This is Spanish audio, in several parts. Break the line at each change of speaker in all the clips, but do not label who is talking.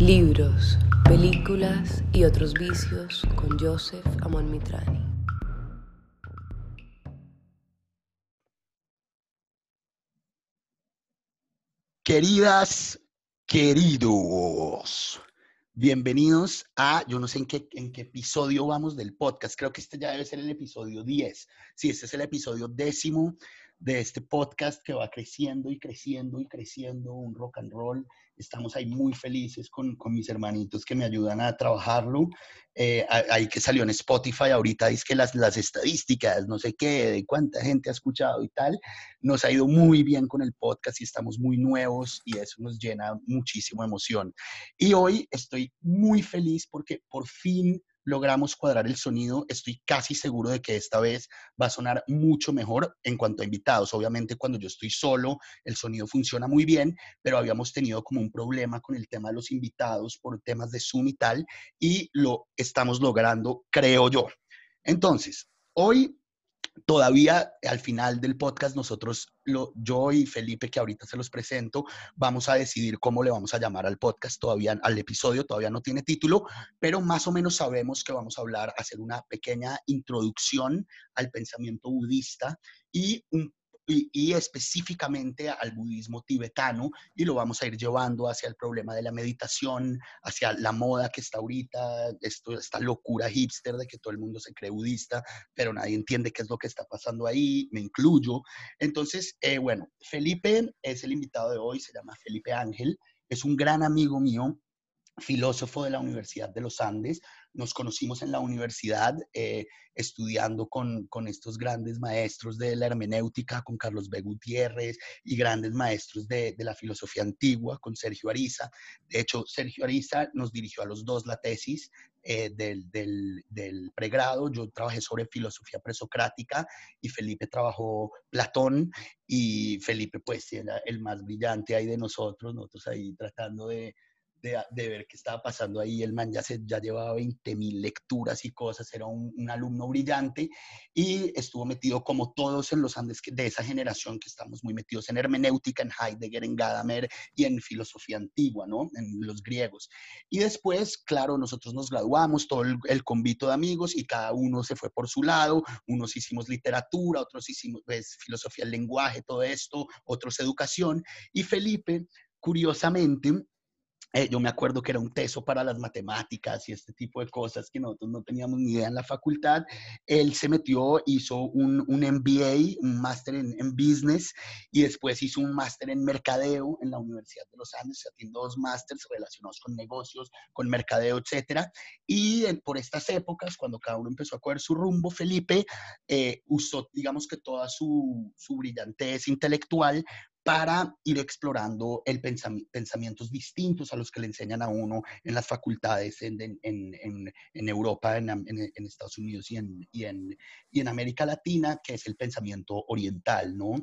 Libros, películas y otros vicios con Joseph Amon Mitrani.
Queridas, queridos, bienvenidos a, yo no sé en qué, en qué episodio vamos del podcast, creo que este ya debe ser el episodio 10. Sí, este es el episodio décimo de este podcast que va creciendo y creciendo y creciendo, un rock and roll. Estamos ahí muy felices con, con mis hermanitos que me ayudan a trabajarlo. Eh, ahí que salió en Spotify, ahorita dice que las, las estadísticas, no sé qué, de cuánta gente ha escuchado y tal, nos ha ido muy bien con el podcast y estamos muy nuevos y eso nos llena muchísimo emoción. Y hoy estoy muy feliz porque por fin logramos cuadrar el sonido, estoy casi seguro de que esta vez va a sonar mucho mejor en cuanto a invitados. Obviamente cuando yo estoy solo, el sonido funciona muy bien, pero habíamos tenido como un problema con el tema de los invitados por temas de Zoom y tal, y lo estamos logrando, creo yo. Entonces, hoy Todavía al final del podcast nosotros, yo y Felipe, que ahorita se los presento, vamos a decidir cómo le vamos a llamar al podcast, todavía al episodio, todavía no tiene título, pero más o menos sabemos que vamos a hablar, hacer una pequeña introducción al pensamiento budista y un y, específicamente al budismo tibetano y lo vamos a ir llevando hacia el problema de la meditación, hacia la moda que está ahorita, esto, esta locura hipster de que todo el mundo se cree budista, pero nadie entiende qué es lo que está pasando ahí, me incluyo. Entonces, eh, bueno, Felipe es el invitado de hoy, se llama Felipe Ángel, es un gran amigo mío, filósofo de la Universidad de los Andes. Nos conocimos en la universidad eh, estudiando con, con, estos grandes maestros de la hermenéutica, con Carlos B. Gutiérrez y grandes maestros de, de, la filosofía antigua, con Sergio Ariza. De hecho, Sergio Ariza nos dirigió a los dos la tesis eh, del, del, del, pregrado. Yo trabajé sobre filosofía presocrática y Felipe trabajó Platón y Felipe pues era el más brillante ahí de nosotros, nosotros ahí tratando de de, ver qué estaba pasando ahí. El man ya, se, ya llevaba 20 mil lecturas y cosas, era un, alumno brillante y estuvo metido como todos en los Andes de esa generación que estamos muy metidos en hermenéutica, en Heidegger, en Gadamer y en filosofía antigua, ¿no? En los griegos. Y después, claro, nosotros nos graduamos, todo el, el convito de amigos y cada uno se fue por su lado, unos hicimos literatura, otros hicimos pues, filosofía del lenguaje, todo esto, otros educación. Y Felipe, curiosamente, eh, yo me acuerdo que era un teso para las matemáticas y este tipo de cosas que nosotros no teníamos ni idea en la facultad. Él se metió, hizo un, un MBA, un máster en, en, business y después hizo un máster en mercadeo en la Universidad de los Andes. Se tiene dos másters relacionados con negocios, con mercadeo, etcétera. Y por estas épocas, cuando cada uno empezó a coger su rumbo, Felipe eh, usó, digamos que toda su, su brillantez intelectual para ir explorando el pensamientos distintos a los que le enseñan a uno en las facultades en, en, en, en Europa, en, Estados Unidos y, y, y en América Latina, que es el pensamiento oriental, ¿no?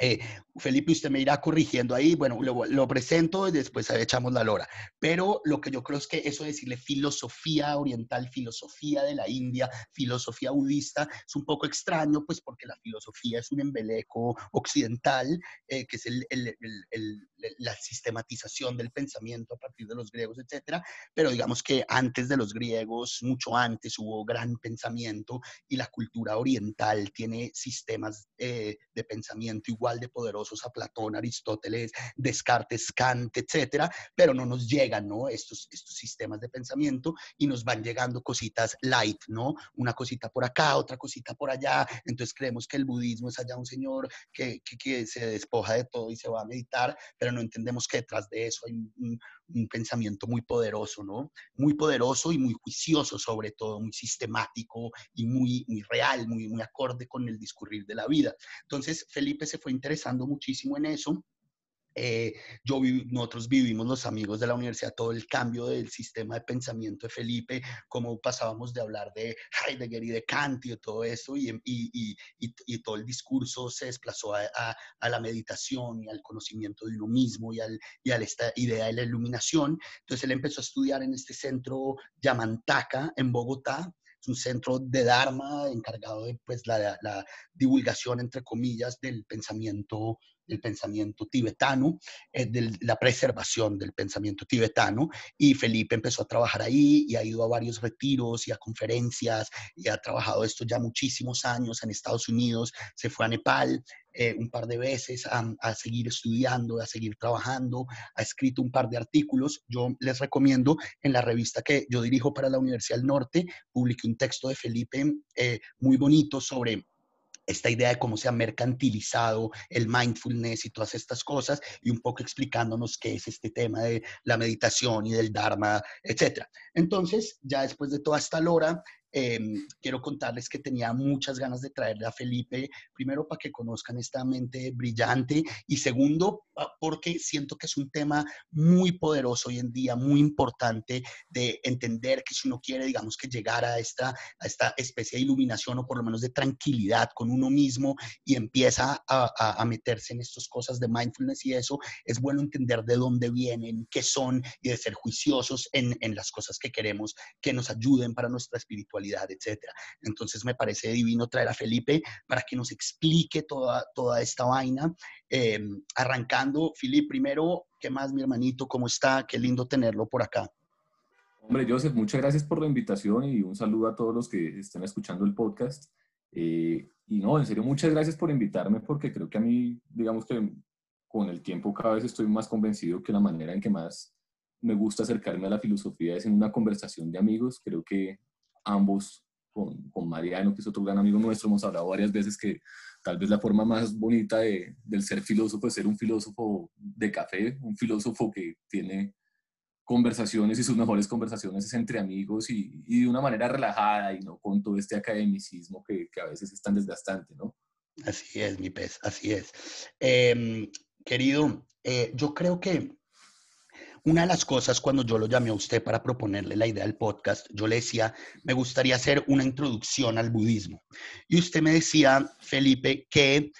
Eh, Felipe, usted me irá corrigiendo ahí, bueno, lo, presento y después echamos la lora. Pero lo que yo creo es que eso de decirle filosofía oriental, filosofía de la India, filosofía budista, es un poco extraño, pues porque la filosofía es un embeleco occidental, eh, que es el, el, el, la sistematización del pensamiento a partir de los griegos, etcétera. Pero digamos que antes de los griegos, mucho antes, hubo gran pensamiento y la cultura oriental tiene sistemas eh, de pensamiento igual de poderosos a Platón, Aristóteles, Descartes, Kant, etcétera, pero no nos llegan, ¿no? Estos, estos sistemas de pensamiento y nos van llegando cositas light, ¿no? Una cosita por acá, otra cosita por allá. Entonces creemos que el budismo es allá un señor que, que, se despoja de todo y se va a meditar, pero no entendemos que detrás de eso hay un pensamiento muy poderoso, ¿no? Muy poderoso y muy juicioso sobre todo, muy sistemático y muy, muy real, muy, muy acorde con el discurrir de la vida. Entonces, Felipe se fue interesando muchísimo en eso eh, yo nosotros vivimos los amigos de la universidad todo el cambio del sistema de pensamiento de Felipe, cómo pasábamos de hablar de Heidegger y de Kant y de todo eso, y, y, y, y todo el discurso se desplazó a, a, la meditación y al conocimiento de uno mismo y, al, a esta idea de la iluminación. Entonces él empezó a estudiar en este centro Yamantaka, en Bogotá, es un centro de Dharma encargado de pues, la, la divulgación, entre comillas, del pensamiento del pensamiento tibetano, eh, de la preservación del pensamiento tibetano. Y Felipe empezó a trabajar ahí y ha ido a varios retiros y a conferencias y ha trabajado esto ya muchísimos años en Estados Unidos, se fue a Nepal, eh, un par de veces a, seguir estudiando, a seguir trabajando, ha escrito un par de artículos. Yo les recomiendo en la revista que yo dirijo para la Universidad del Norte, publiqué un texto de Felipe eh, muy bonito sobre esta idea de cómo se ha mercantilizado el mindfulness y todas estas cosas, y un poco explicándonos qué es este tema de la meditación y del Dharma, etc. Entonces, ya después de toda esta lora, Em, quiero contarles que tenía muchas ganas de traerle a Felipe, primero para que conozcan esta mente brillante y segundo porque siento que es un tema muy poderoso hoy en día, muy importante de entender que si uno quiere, digamos, que llegar a esta, a esta especie de iluminación o por lo menos de tranquilidad con uno mismo y empieza a, a meterse en estas cosas de mindfulness y eso, es bueno entender de dónde vienen, qué son y de ser juiciosos en, en las cosas que queremos que nos ayuden para nuestra espiritualidad etcétera. Entonces me parece divino traer a Felipe para que nos explique toda, toda esta vaina. Em, arrancando, Felipe, primero, ¿qué más, mi hermanito? ¿Cómo está? Qué lindo tenerlo por acá.
Hombre, Joseph, muchas gracias por la invitación y un saludo a todos los que están escuchando el podcast. Eh, y no, en serio, muchas gracias por invitarme porque creo que a mí, digamos que con el tiempo cada vez estoy más convencido que la manera en que más me gusta acercarme a la filosofía es en una conversación de amigos. Creo que ambos con, con, Mariano, que es otro gran amigo nuestro, hemos hablado varias veces que tal vez la forma más bonita de, del ser filósofo es ser un filósofo de café, un filósofo que tiene conversaciones y sus mejores conversaciones es entre amigos y, y de una manera relajada y no con todo este academicismo que, que a veces es tan desgastante, ¿no?
Así es, mi pez, así es. Eh, querido, eh, yo creo que una de las cosas cuando yo lo llamé a usted para proponerle la idea del podcast, yo le decía, me gustaría hacer una introducción al budismo. Y usted me decía, Felipe, que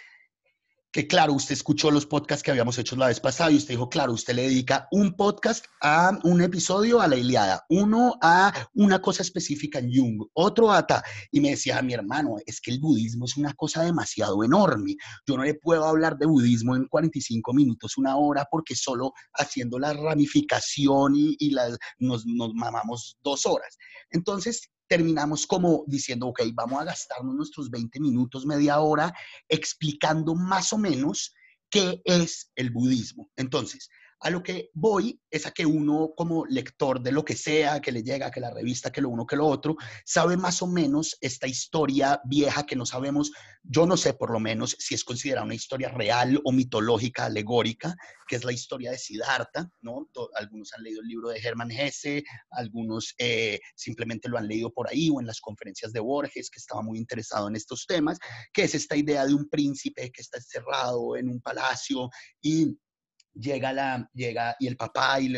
que claro, usted escuchó los podcasts que habíamos hecho la vez pasada y usted dijo, claro, usted le dedica un podcast a un episodio a la Iliada, uno a una cosa específica en Jung, otro a ta. Y me decía, mi hermano, es que el budismo es una cosa demasiado enorme. Yo no le puedo hablar de budismo en 45 minutos, una hora, porque solo haciendo la ramificación y, y nos, nos mamamos dos horas. Entonces, terminamos como diciendo, ok, vamos a gastarnos nuestros 20 minutos, media hora, explicando más o menos qué es el budismo. Entonces, a lo que voy es a que uno como lector de lo que sea, que le llega, que la revista, que lo uno, que lo otro, sabe más o menos esta historia vieja que no sabemos, yo no sé por lo menos si es considerada una historia real o mitológica, alegórica, que es la historia de Siddhartha, ¿no? Algunos han leído el libro de Hermann Hesse, algunos eh, simplemente lo han leído por ahí o en las conferencias de Borges, que estaba muy interesado en estos temas, que es esta idea de un príncipe que está encerrado en un palacio y llega, la, llega y el papá y,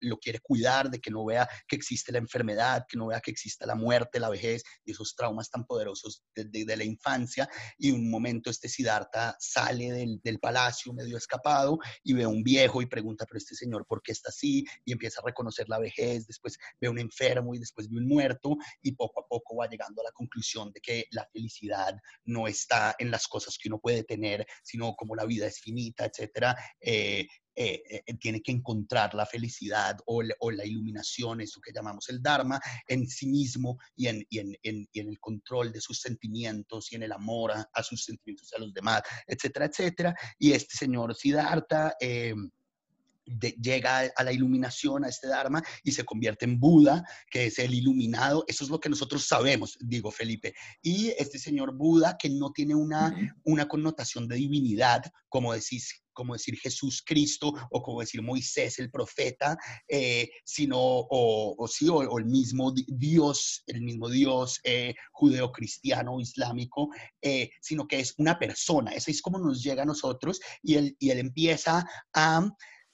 lo quiere cuidar de que no vea que existe la enfermedad, que no vea que existe la muerte, la vejez y esos traumas tan poderosos de, de, la infancia. Y un momento este Siddhartha sale del, del, palacio medio escapado y ve a un viejo y pregunta, pero este señor, ¿por qué está así? Y empieza a reconocer la vejez, después ve a un enfermo y después ve un muerto y poco a poco va llegando a la conclusión de que la felicidad no está en las cosas que uno puede tener, sino como la vida es finita, etcétera. Eh, eh, eh, tiene que encontrar la felicidad o, o, la iluminación, eso que llamamos el Dharma, en sí mismo y en, y en, en, y en el control de sus sentimientos y en el amor a, a, sus sentimientos y a los demás, etcétera, etcétera. Y este señor Siddhartha... Eh, de, llega a la iluminación, a este Dharma, y se convierte en Buda, que es el iluminado. Eso es lo que nosotros sabemos, digo Felipe. Y este señor Buda, que no tiene una connotación de divinidad, como decís, como decir Jesús Cristo o como decir Moisés el profeta, eh, sino, o, sí, o, o, el mismo Dios, el mismo Dios eh, judeo-cristiano, islámico, eh, sino que es una persona. Eso es como nos llega a nosotros y él, y él empieza a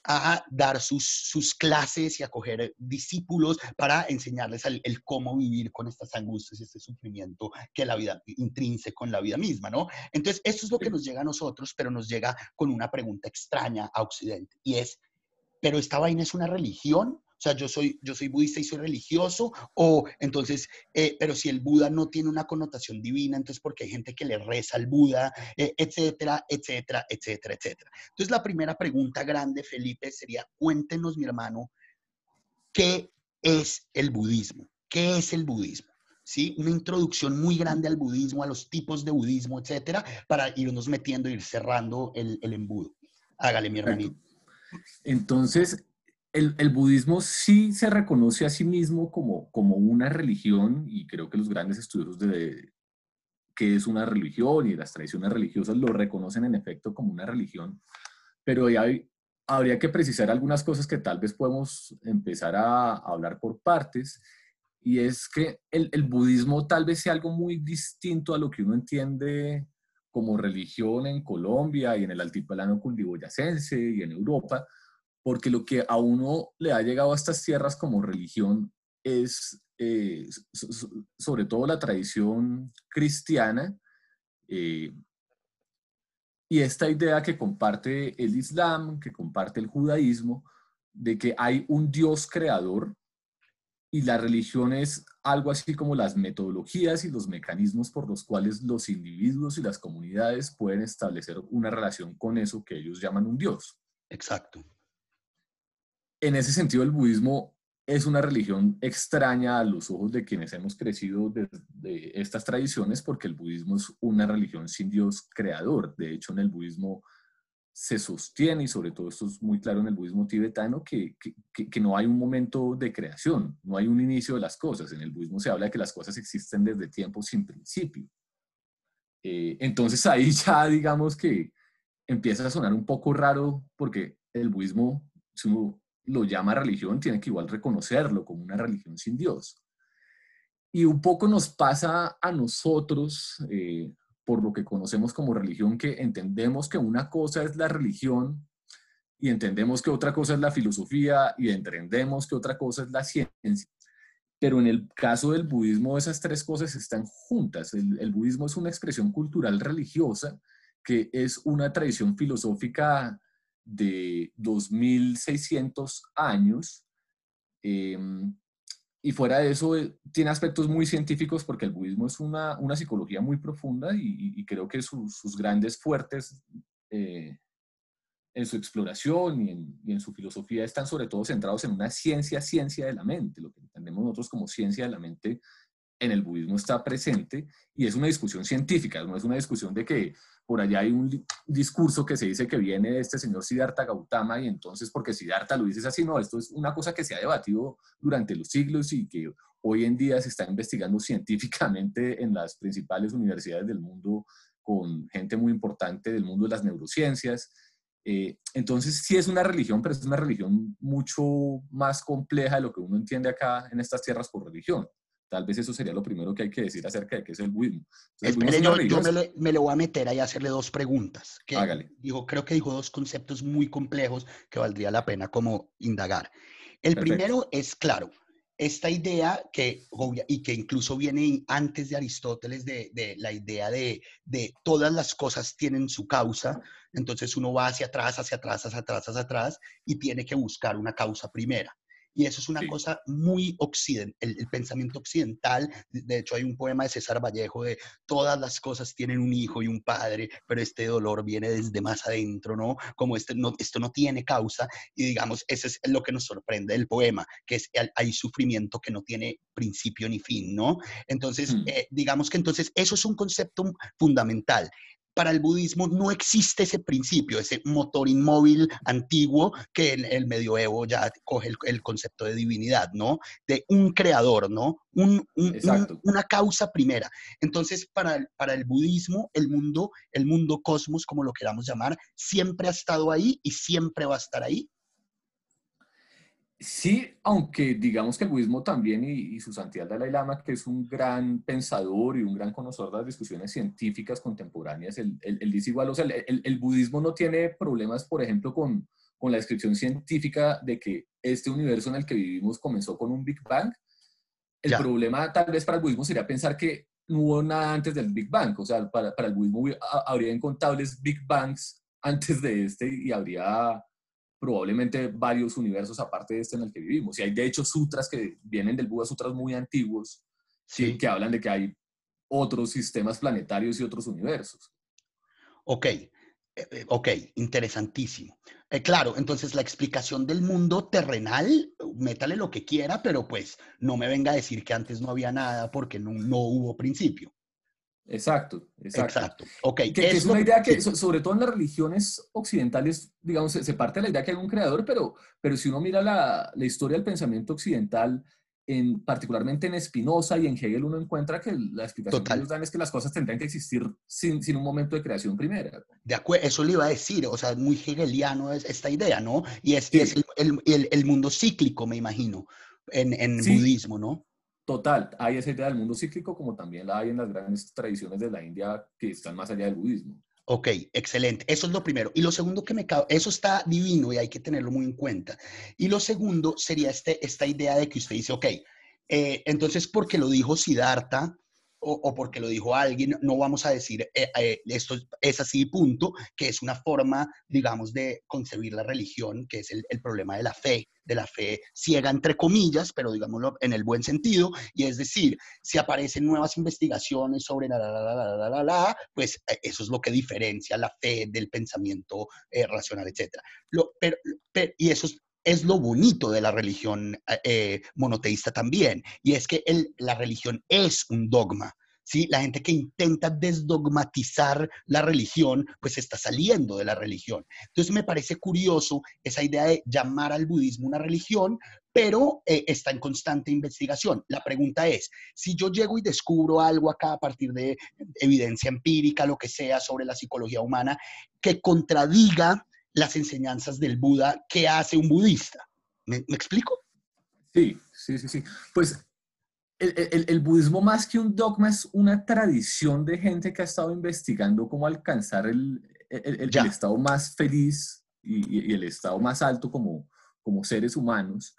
a dar sus, sus clases y a coger discípulos para enseñarles el, el, cómo vivir con estas angustias y este sufrimiento que la vida intrínseco en la vida misma, ¿no? Entonces, esto es lo que nos llega a nosotros, pero nos llega con una pregunta extraña a Occidente y es, ¿pero esta vaina es una religión O sea, yo soy, yo soy budista y soy religioso, o entonces, eh, pero si el Buda no tiene una connotación divina, entonces porque hay gente que le reza al Buda, eh, etcétera, etcétera, etcétera, etcétera. Entonces, la primera pregunta grande, Felipe, sería, cuéntenos, mi hermano, ¿qué es el budismo? ¿Qué es el budismo? ¿Sí? Una introducción muy grande al budismo, a los tipos de budismo, etcétera, para irnos metiendo, ir cerrando el, el embudo. Hágale, mi hermanito.
Entonces, el, el, budismo sí se reconoce a sí mismo como, como una religión y creo que los grandes estudios de qué es una religión y las tradiciones religiosas lo reconocen en efecto como una religión, pero hay, habría que precisar algunas cosas que tal vez podemos empezar a, a hablar por partes y es que el, el, budismo tal vez sea algo muy distinto a lo que uno entiende como religión en Colombia y en el altiplano cundiboyacense y en Europa, porque lo que a uno le ha llegado a estas tierras como religión es eh, sobre todo la tradición cristiana eh, y esta idea que comparte el Islam, que comparte el judaísmo, de que hay un Dios creador y la religión es algo así como las metodologías y los mecanismos por los cuales los individuos y las comunidades pueden establecer una relación con eso que ellos llaman un Dios.
Exacto.
En ese sentido, el budismo es una religión extraña a los ojos de quienes hemos crecido de, de, estas tradiciones porque el budismo es una religión sin Dios creador. De hecho, en el budismo se sostiene, y sobre todo esto es muy claro en el budismo tibetano, que, que, que, no hay un momento de creación, no hay un inicio de las cosas. En el budismo se habla de que las cosas existen desde tiempos sin principio. Eh, entonces ahí ya digamos que empieza a sonar un poco raro porque el budismo, uno lo llama religión, tiene que igual reconocerlo como una religión sin Dios. Y un poco nos pasa a nosotros, eh, por lo que conocemos como religión, que entendemos que una cosa es la religión y entendemos que otra cosa es la filosofía y entendemos que otra cosa es la ciencia. Pero en el caso del budismo, esas tres cosas están juntas. El, el budismo es una expresión cultural religiosa que es una tradición filosófica de 2600 años. Eh, y fuera de eso, eh, tiene aspectos muy científicos porque el budismo es una, una psicología muy profunda y, creo que sus grandes fuertes eh, en su exploración y en, y en, su filosofía están sobre todo centrados en una ciencia, ciencia de la mente, lo que entendemos nosotros como ciencia de la mente en el budismo está presente y es una discusión científica, no es una discusión de que por allá hay un discurso que se dice que viene este señor Siddhartha Gautama y entonces porque Siddhartha lo dice así, no, esto es una cosa que se ha debatido durante los siglos y que hoy en día se está investigando científicamente en las principales universidades del mundo con gente muy importante del mundo de las neurociencias. Eh, entonces sí es una religión, pero es una religión mucho más compleja de lo que uno entiende acá en estas tierras por religión. Tal vez eso sería lo primero que hay que decir acerca de qué es el budismo.
Entonces, Espere, yo, yo me, le, me, le, voy a meter ahí a hacerle dos preguntas. Que
Hágale.
Dijo, creo que dijo dos conceptos muy complejos que valdría la pena como indagar. El Perfecto. primero es, claro, esta idea que, y que incluso viene antes de Aristóteles, de, de la idea de, de, todas las cosas tienen su causa, entonces uno va hacia atrás, hacia atrás, hacia atrás, hacia atrás, y tiene que buscar una causa primera. Y eso es una sí. cosa muy occidental, el, el, pensamiento occidental. De hecho, hay un poema de César Vallejo de todas las cosas tienen un hijo y un padre, pero este dolor viene desde más adentro, ¿no? Como este, no, esto no tiene causa. Y digamos, eso es lo que nos sorprende del poema, que es hay sufrimiento que no tiene principio ni fin, ¿no? Entonces, mm. eh, digamos que entonces eso es un concepto fundamental para el budismo no existe ese principio, ese motor inmóvil antiguo que en el medioevo ya coge el, el concepto de divinidad, ¿no? De un creador, ¿no? Un, un, un, una causa primera. Entonces, para el, para el budismo, el mundo, el mundo cosmos, como lo queramos llamar, siempre ha estado ahí y siempre va a estar ahí.
Sí, aunque digamos que el budismo también y, y, su santidad Dalai Lama, que es un gran pensador y un gran conocedor de las discusiones científicas contemporáneas, él, él, él dice igual, o sea, el, el, budismo no tiene problemas, por ejemplo, con, con la descripción científica de que este universo en el que vivimos comenzó con un Big Bang. El ya. problema tal vez para el budismo sería pensar que no hubo nada antes del Big Bang, o sea, para, para el budismo habría incontables Big Bangs antes de este y habría probablemente varios universos aparte de este en el que vivimos. Y hay de hecho sutras que vienen del Buda, sutras muy antiguos, sí. que hablan de que hay otros sistemas planetarios y otros universos.
Ok, eh, eh, ok, interesantísimo. Eh, claro, entonces la explicación del mundo terrenal, métale lo que quiera, pero pues no me venga a decir que antes no había nada porque no, no hubo principio.
Exacto, exacto.
Exacto. Ok.
Que, es una idea que, sobre todo en las religiones occidentales, digamos, se, parte de la idea que hay un creador, pero, pero si uno mira la, la historia del pensamiento occidental, en, particularmente en Spinoza y en Hegel, uno encuentra que la explicación que ellos dan es que las cosas tendrían que existir sin, sin un momento de creación primera.
De acuerdo, eso le iba a decir, o sea, muy hegeliano es esta idea, ¿no? Y es, es el, el, el, mundo cíclico, me imagino, en, en budismo, ¿no?
Total, hay esa idea del mundo cíclico como también la hay en las grandes tradiciones de la India que están más allá del budismo.
Ok, excelente. Eso es lo primero. Y lo segundo que me eso está divino y hay que tenerlo muy en cuenta. Y lo segundo sería este, esta idea de que usted dice, ok, eh, entonces porque lo dijo Siddhartha, o, porque lo dijo alguien, no vamos a decir eh, eh, esto es así, punto, que es una forma, digamos, de concebir la religión, que es el, problema de la fe, de la fe ciega entre comillas, pero digámoslo en el buen sentido, y es decir, si aparecen nuevas investigaciones sobre la, la, la, la, la, la pues eh, eso es lo que diferencia la fe del pensamiento racional, etc. Lo, pero, y eso es es lo bonito de la religión eh, eh, monoteísta también, y es que la religión es un dogma. ¿sí? La gente que intenta desdogmatizar la religión, pues está saliendo de la religión. Entonces me parece curioso esa idea de llamar al budismo una religión, pero eh, está en constante investigación. La pregunta es, si yo llego y descubro algo acá a partir de evidencia empírica, lo que sea, sobre la psicología humana, que contradiga las enseñanzas del Buda ¿qué hace un budista. ¿Me, explico?
Sí, sí, sí, sí. Pues el, budismo más que un dogma es una tradición de gente que ha estado investigando cómo alcanzar el, estado más feliz y, el estado más alto como, como seres humanos.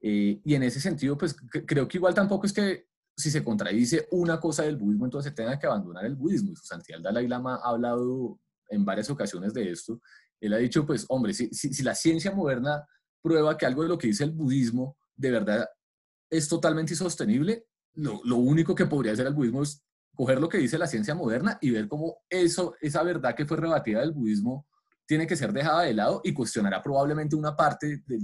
Eh, y en ese sentido, pues creo que igual tampoco es que si se contradice una cosa del budismo, entonces se tenga que abandonar el budismo. Y su santidad Dalai Lama ha hablado en varias ocasiones de esto, él ha dicho, pues, hombre, si, si, la ciencia moderna prueba que algo de lo que dice el budismo de verdad es totalmente insostenible, lo, lo, único que podría hacer el budismo es coger lo que dice la ciencia moderna y ver cómo eso, esa verdad que fue rebatida del budismo tiene que ser dejada de lado y cuestionará probablemente una parte de,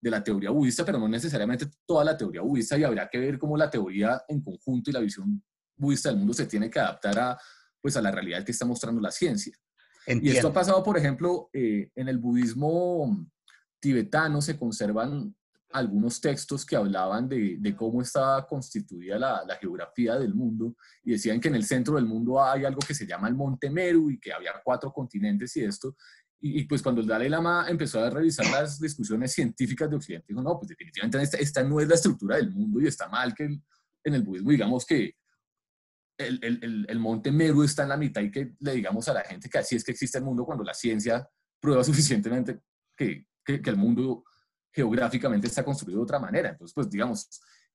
de la teoría budista, pero no necesariamente toda la teoría budista y habría que ver cómo la teoría en conjunto y la visión budista del mundo se tiene que adaptar a, pues, a la realidad que está mostrando la ciencia. Y esto ha pasado, por ejemplo, eh, en el budismo tibetano se conservan algunos textos que hablaban de, cómo estaba constituida la, geografía del mundo y decían que en el centro del mundo hay algo que se llama el Monte Meru y que había cuatro continentes y esto. Y, pues cuando el Dalai Lama empezó a revisar las discusiones científicas de Occidente, dijo, no, pues definitivamente esta, esta no es la estructura del mundo y está mal que en el budismo digamos que el, el, el, monte Meru está en la mitad y que le digamos a la gente que así es que existe el mundo cuando la ciencia prueba suficientemente que, que, el mundo geográficamente está construido de otra manera. Entonces, pues digamos,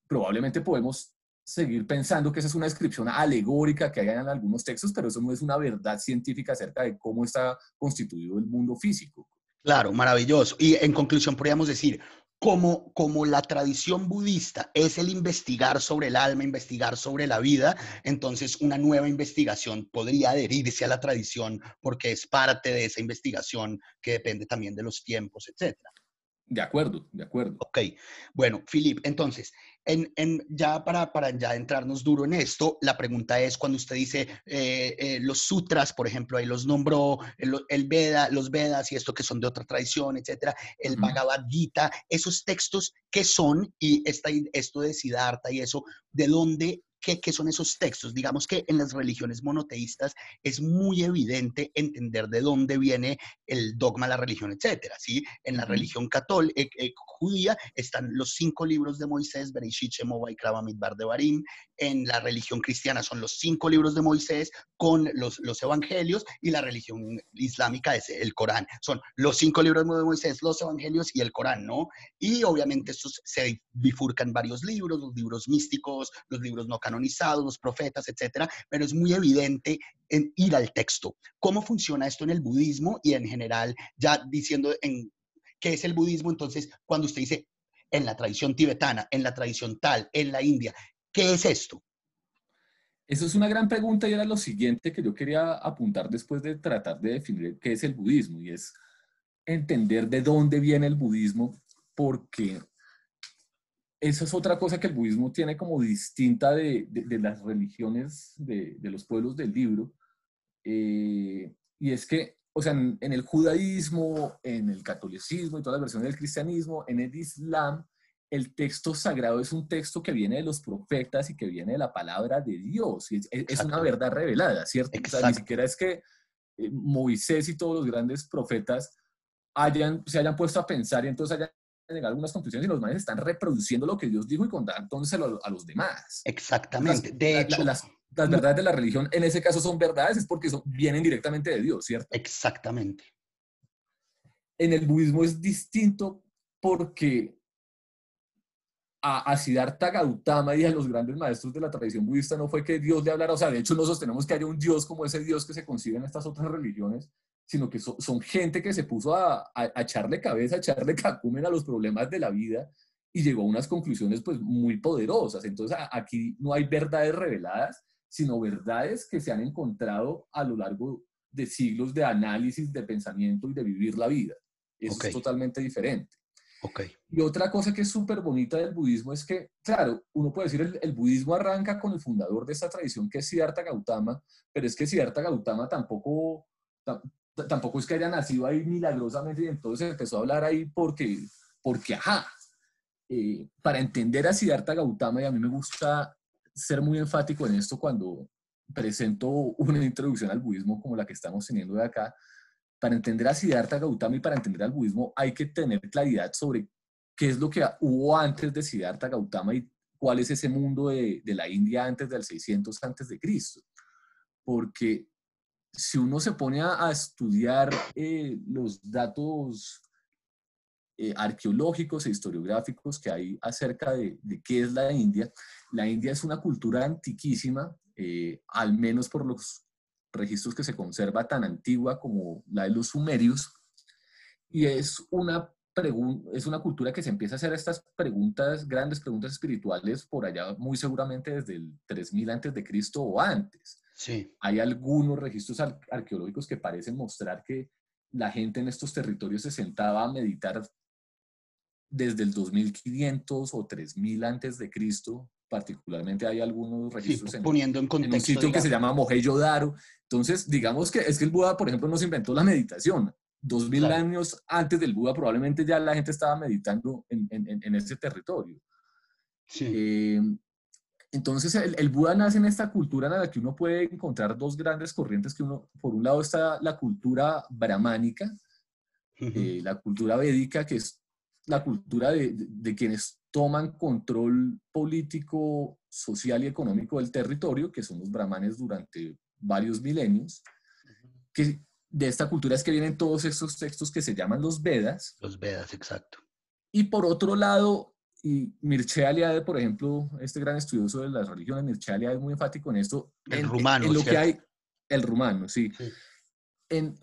probablemente podemos seguir pensando que esa es una descripción alegórica que hay en algunos textos, pero eso no es una verdad científica acerca de cómo está constituido el mundo físico.
Claro, maravilloso. Y en conclusión, podríamos decir, como, como la tradición budista es el investigar sobre el alma, investigar sobre la vida, entonces una nueva investigación podría adherirse a la tradición porque es parte de esa investigación que depende también de los tiempos, etcétera.
De acuerdo, de acuerdo.
Ok, bueno, Filip, entonces, en, en, ya para, para ya entrarnos duro en esto, la pregunta es cuando usted dice eh, eh, los sutras, por ejemplo, ahí los nombró, el, Veda, los Vedas y esto que son de otra tradición, etcétera, el Bhagavad Gita, esos textos, ¿qué son? Y esta, esto de Siddhartha y eso, ¿de dónde ¿Qué, son esos textos? Digamos que en las religiones monoteístas es muy evidente entender de dónde viene el dogma, la religión, etcétera, ¿sí? En la religión católica, eh, eh, judía están los cinco libros de Moisés, Bereshit, Shemot, Vaikra, Midbar, Devarim. En la religión cristiana son los cinco libros de Moisés con los, los evangelios y la religión islámica es el Corán. Son los cinco libros de Moisés, los evangelios y el Corán, ¿no? Y obviamente estos se bifurcan varios libros, los libros místicos, los libros no canonizados, los profetas, etcétera, pero es muy evidente en ir al texto. ¿Cómo funciona esto en el budismo y en general, ya diciendo en ¿qué es el budismo? Entonces, cuando usted dice en la tradición tibetana, en la tradición tal, en la India, ¿qué es esto?
Eso es una gran pregunta y era lo siguiente que yo quería apuntar después de tratar de definir qué es el budismo y es entender de dónde viene el budismo porque esa es otra cosa que el budismo tiene como distinta de, las religiones de, los pueblos del libro. Eh, y es que, o sea, en, el judaísmo, en el catolicismo y todas las versiones del cristianismo, en el islam, el texto sagrado es un texto que viene de los profetas y que viene de la palabra de Dios. es, es, una verdad revelada, ¿cierto? O sea, ni siquiera es que eh, Moisés y todos los grandes profetas hayan, se hayan puesto a pensar y entonces hayan llegar a algunas conclusiones y los manes están reproduciendo lo que Dios dijo y contándoselo a los demás.
Exactamente. de hecho,
las, verdades de la religión en ese caso son verdades, es porque son, vienen directamente de Dios, ¿cierto?
Exactamente.
En el budismo es distinto porque a, a Siddhartha Gautama y a los grandes maestros de la tradición budista no fue que Dios le hablara, o sea, de hecho no sostenemos que haya un Dios como ese Dios que se concibe en estas otras religiones, sino que son gente que se puso a, echarle cabeza, a echarle cacumen a los problemas de la vida y llegó a unas conclusiones pues muy poderosas. Entonces aquí no hay verdades reveladas, sino verdades que se han encontrado a lo largo de siglos de análisis, de pensamiento y de vivir la vida. Eso es totalmente diferente.
Okay.
Y otra cosa que es súper bonita del budismo es que, claro, uno puede decir, el, el, budismo arranca con el fundador de esta tradición que es Siddhartha Gautama, pero es que Siddhartha Gautama tampoco, tampoco es que haya nacido ahí milagrosamente y entonces empezó a hablar ahí porque, porque ajá. Eh, para entender a Siddhartha Gautama, y a mí me gusta ser muy enfático en esto cuando presento una introducción al budismo como la que estamos teniendo de acá, para entender a Siddhartha Gautama y para entender al budismo hay que tener claridad sobre qué es lo que hubo antes de Siddhartha Gautama y cuál es ese mundo de, la India antes del 600 antes de Cristo. Porque si uno se pone a, estudiar eh, los datos eh, arqueológicos e historiográficos que hay acerca de, qué es la India, la India es una cultura antiquísima, eh, al menos por los registros que se conserva tan antigua como la de los sumerios, y es una, es una cultura que se empieza a hacer estas preguntas, grandes preguntas espirituales, por allá muy seguramente desde el 3000 antes de Cristo o antes. Hay algunos registros arqueológicos que parecen mostrar que la gente en estos territorios se sentaba a meditar desde el 2500 o 3000 antes de Cristo, particularmente hay algunos registros
en, poniendo en, contexto,
un sitio que se llama Mohenjo-Daro. Entonces, digamos que es que el Buda, por ejemplo, no se inventó la meditación. Dos mil años antes del Buda probablemente ya la gente estaba meditando en, en ese territorio.
Sí.
Eh, entonces, el, Buda nace en esta cultura en la que uno puede encontrar dos grandes corrientes, que uno, por un lado está la cultura brahmánica, eh, la cultura védica, que es la cultura de, de, quienes toman control político, social y económico del territorio, que son los brahmanes durante varios milenios, que de esta cultura es que vienen todos estos textos que se llaman los Vedas.
Los Vedas, exacto.
Y por otro lado, y Mircea Eliade, por ejemplo, este gran estudioso de las religiones, Mircea Eliade es muy enfático en esto.
El rumano.
En lo que hay, el rumano, sí. En,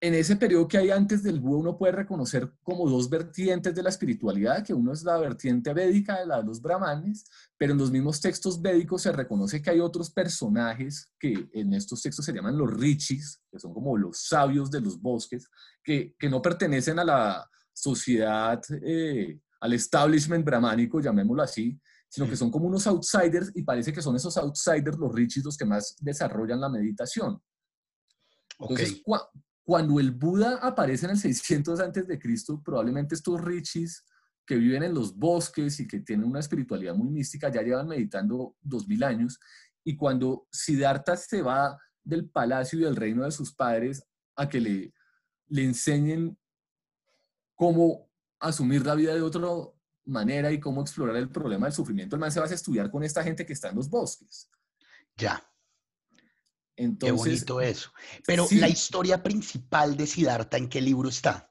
en, ese periodo que hay antes del Buda, uno puede reconocer como dos vertientes de la espiritualidad, que uno es la vertiente védica de, la, de los brahmanes, pero en los mismos textos védicos se reconoce que hay otros personajes que en estos textos se llaman los rishis, que son como los sabios de los bosques, que, que no pertenecen a la sociedad eh, al establishment brahmánico, llamémoslo así, sino que son como unos outsiders y parece que son esos outsiders, los richis, los que más desarrollan la meditación. Entonces, cuando el Buda aparece en el 600 antes de Cristo, probablemente estos richis que viven en los bosques y que tienen una espiritualidad muy mística ya llevan meditando 2000 años y cuando Siddhartha se va del palacio y del reino de sus padres a que le, le enseñen cómo asumir la vida de otra manera y cómo explorar el problema del sufrimiento, el man se va a estudiar con esta gente que está en los bosques.
Ya. Entonces, Qué bonito eso. Pero la historia principal de Siddhartha, ¿en qué libro está?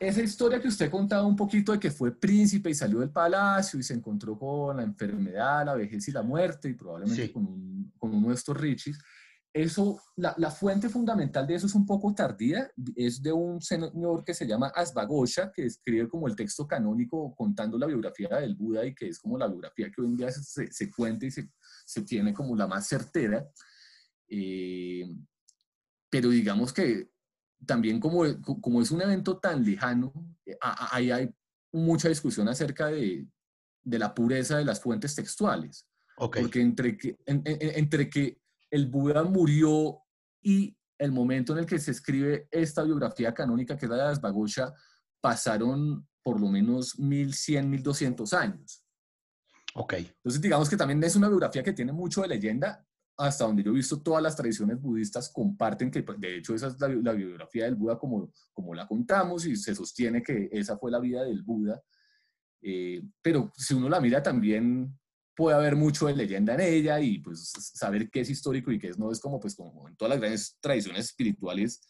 Esa historia que usted contaba un poquito de que fue príncipe y salió del palacio y se encontró con la enfermedad, la vejez y la muerte y probablemente con, uno de estos richis, eso, la, la, fuente fundamental de eso es un poco tardía, es de un señor que se llama Asvagosha, que escribe como el texto canónico contando la biografía del Buda y que es como la biografía que hoy en día se, se cuenta y se, se, tiene como la más certera. Eh, pero digamos que también como, como es un evento tan lejano, eh, ahí hay mucha discusión acerca de, de la pureza de las fuentes textuales. Okay. Porque entre que, entre que el Buda murió y el momento en el que se escribe esta biografía canónica, que es la de Asvagosha, pasaron por lo menos 1100, 1200 años.
Ok.
Entonces, digamos que también es una biografía que tiene mucho de leyenda, hasta donde yo he visto todas las tradiciones budistas comparten que, pues, de hecho, esa es la, biografía del Buda como, como la contamos y se sostiene que esa fue la vida del Buda. Eh, pero si uno la mira también puede haber mucho de leyenda en ella y pues saber qué es histórico y qué es no es como pues como en todas las grandes tradiciones espirituales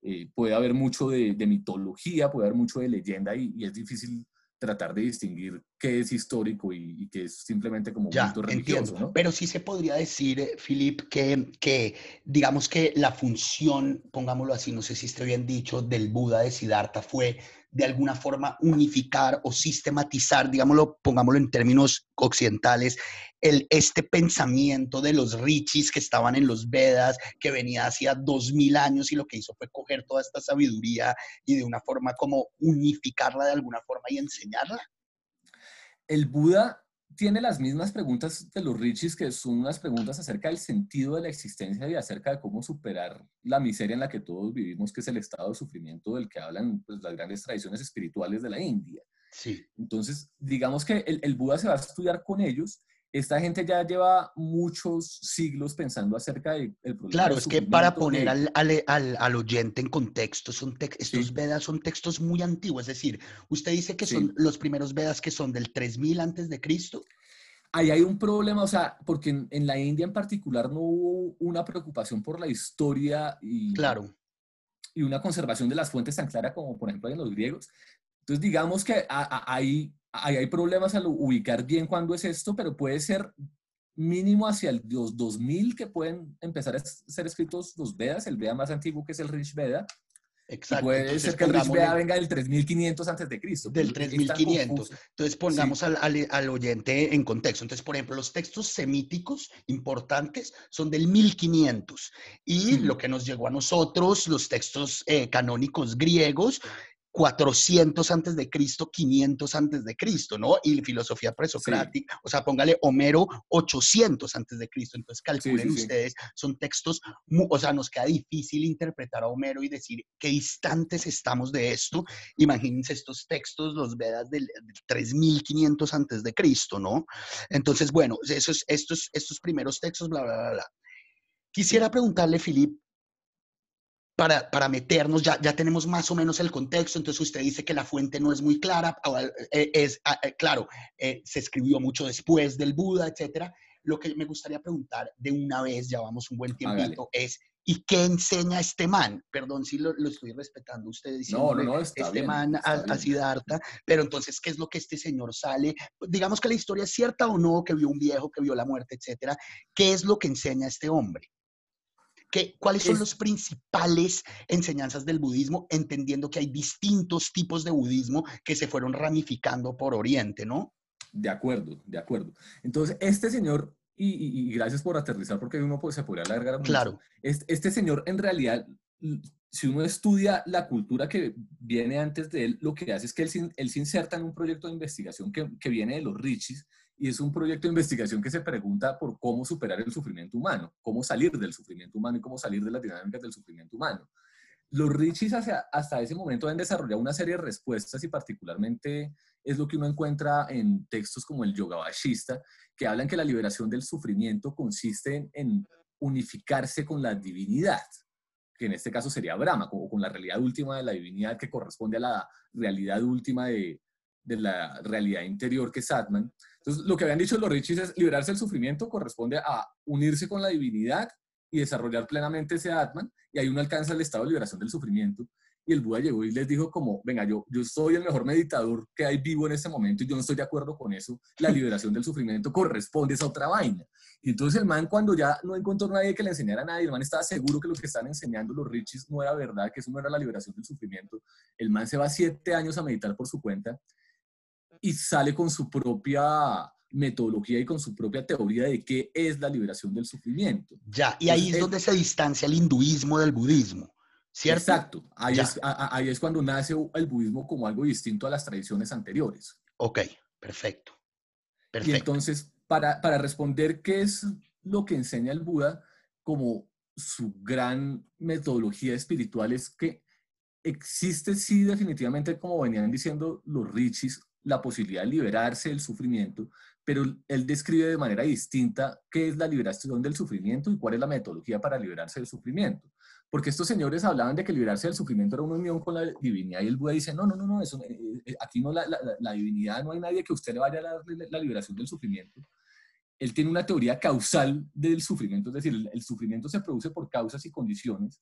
eh, puede haber mucho de, mitología, puede haber mucho de leyenda y, y, es difícil tratar de distinguir qué es histórico y, qué es simplemente como
ya, religioso. ¿no? Pero sí se podría decir, Philip, eh, que, que digamos que la función, pongámoslo así, no sé si esté bien dicho, del Buda de Siddhartha fue de alguna forma unificar o sistematizar, digámoslo, pongámoslo en términos occidentales, el, este pensamiento de los richis que estaban en los Vedas, que venía hacía dos mil años y lo que hizo fue coger toda esta sabiduría y de una forma como unificarla de alguna forma y enseñarla?
El Buda tiene las mismas preguntas de los Richis, que son unas preguntas acerca del sentido de la existencia y acerca de cómo superar la miseria en la que todos vivimos, que es el estado de sufrimiento del que hablan pues, las grandes tradiciones espirituales de la India.
Sí.
Entonces, digamos que el, el Buda se va a estudiar con ellos esta gente ya lleva muchos siglos pensando acerca del
problema. Claro, es que para poner al, al, al, oyente en contexto, son estos Vedas son textos muy antiguos. Es decir, usted dice que son los primeros Vedas que son del 3000 antes de Cristo.
Ahí hay un problema, o sea, porque en, en, la India en particular no hubo una preocupación por la historia y,
claro.
y una conservación de las fuentes tan clara como, por ejemplo, en los griegos. Entonces, digamos que ahí hay problemas al ubicar bien cuándo es esto, pero puede ser mínimo hacia el, los 2000 que pueden empezar a ser escritos los Vedas, el Veda más antiguo que es el Rish Veda.
Exacto.
puede ser que el Rish Veda venga del 3500 antes de Cristo.
Del 3500. Entonces pongamos al, al, oyente en contexto. Entonces, por ejemplo, los textos semíticos importantes son del 1500 y lo que nos llegó a nosotros, los textos eh, canónicos griegos, 400 antes de Cristo, 500 antes de Cristo, ¿no? Y filosofía presocrática, o sea, póngale Homero 800 antes de Cristo. Entonces calculen ustedes, son textos, o sea, nos queda difícil interpretar a Homero y decir qué distantes estamos de esto. Imagínense estos textos, los Vedas del, 3500 antes de Cristo, ¿no? Entonces, bueno, esos, estos, estos primeros textos, bla, bla, bla, bla. Quisiera preguntarle, Filip, para, para, meternos, ya, ya tenemos más o menos el contexto, entonces usted dice que la fuente no es muy clara, eh, es, ah, eh, claro, eh, se escribió mucho después del Buda, etcétera. Lo que me gustaría preguntar de una vez, ya vamos un buen tiempito, es ¿y qué enseña este man? Perdón si lo, lo estoy respetando usted diciendo
no, no,
este man a, a Siddhartha, pero entonces, ¿qué es lo que este señor sale? Digamos que la historia es cierta o no, que vio un viejo, que vio la muerte, etcétera. ¿Qué es lo que enseña este hombre? ¿Cuáles son las principales enseñanzas del budismo, entendiendo que hay distintos tipos de budismo que se fueron ramificando por Oriente, ¿no?
De acuerdo, de acuerdo. Entonces, este señor, y, gracias por aterrizar, porque uno pues, se podría alargar mucho.
Claro.
Este, este señor, en realidad, si uno estudia la cultura que viene antes de él, lo que hace es que él, él se inserta en un proyecto de investigación que, que viene de los Richis, y es un proyecto de investigación que se pregunta por cómo superar el sufrimiento humano, cómo salir del sufrimiento humano y cómo salir de las dinámicas del sufrimiento humano. Los Richis hasta ese momento han desarrollado una serie de respuestas y particularmente es lo que uno encuentra en textos como el Yoga Vashista, que hablan que la liberación del sufrimiento consiste en unificarse con la divinidad, que en este caso sería Brahma, como con la realidad última de la divinidad que corresponde a la realidad última de, de la realidad interior que es Atman. Entonces, lo que habían dicho los Richis es liberarse del sufrimiento corresponde a unirse con la divinidad y desarrollar plenamente ese Atman, y ahí uno alcanza el estado de liberación del sufrimiento. y el Buda llegó y les dijo como, venga, yo, yo soy el mejor meditador que hay vivo en este momento y yo no estoy de acuerdo con eso, la liberación del sufrimiento corresponde a esa otra vaina. Y entonces el man cuando ya no encontró nadie que le enseñara a nadie, el man estaba seguro que lo que están enseñando los richis no era verdad, que eso no era la liberación del sufrimiento, el man se va siete años a meditar por su cuenta y sale con su propia metodología y con su propia teoría de qué es la liberación del sufrimiento.
Ya, y ahí es donde se distancia el hinduismo del budismo. ¿Cierto?
Exacto. Ahí es, ahí es, cuando nace el budismo como algo distinto a las tradiciones anteriores.
Ok, perfecto.
perfecto. Y entonces, para, para responder qué es lo que enseña el Buda como su gran metodología espiritual es que existe, sí, definitivamente, como venían diciendo los richis, la posibilidad de liberarse del sufrimiento, pero él describe de manera distinta qué es la liberación del sufrimiento y cuál es la metodología para liberarse del sufrimiento. Porque estos señores hablaban de que liberarse del sufrimiento era una unión con la divinidad y el Buda dice, no, no, no, no, eso, eh, eh, aquí no, la, la, divinidad, no hay nadie que usted le vaya a dar la liberación del sufrimiento. Él tiene una teoría causal del sufrimiento, es decir, el sufrimiento se produce por causas y condiciones,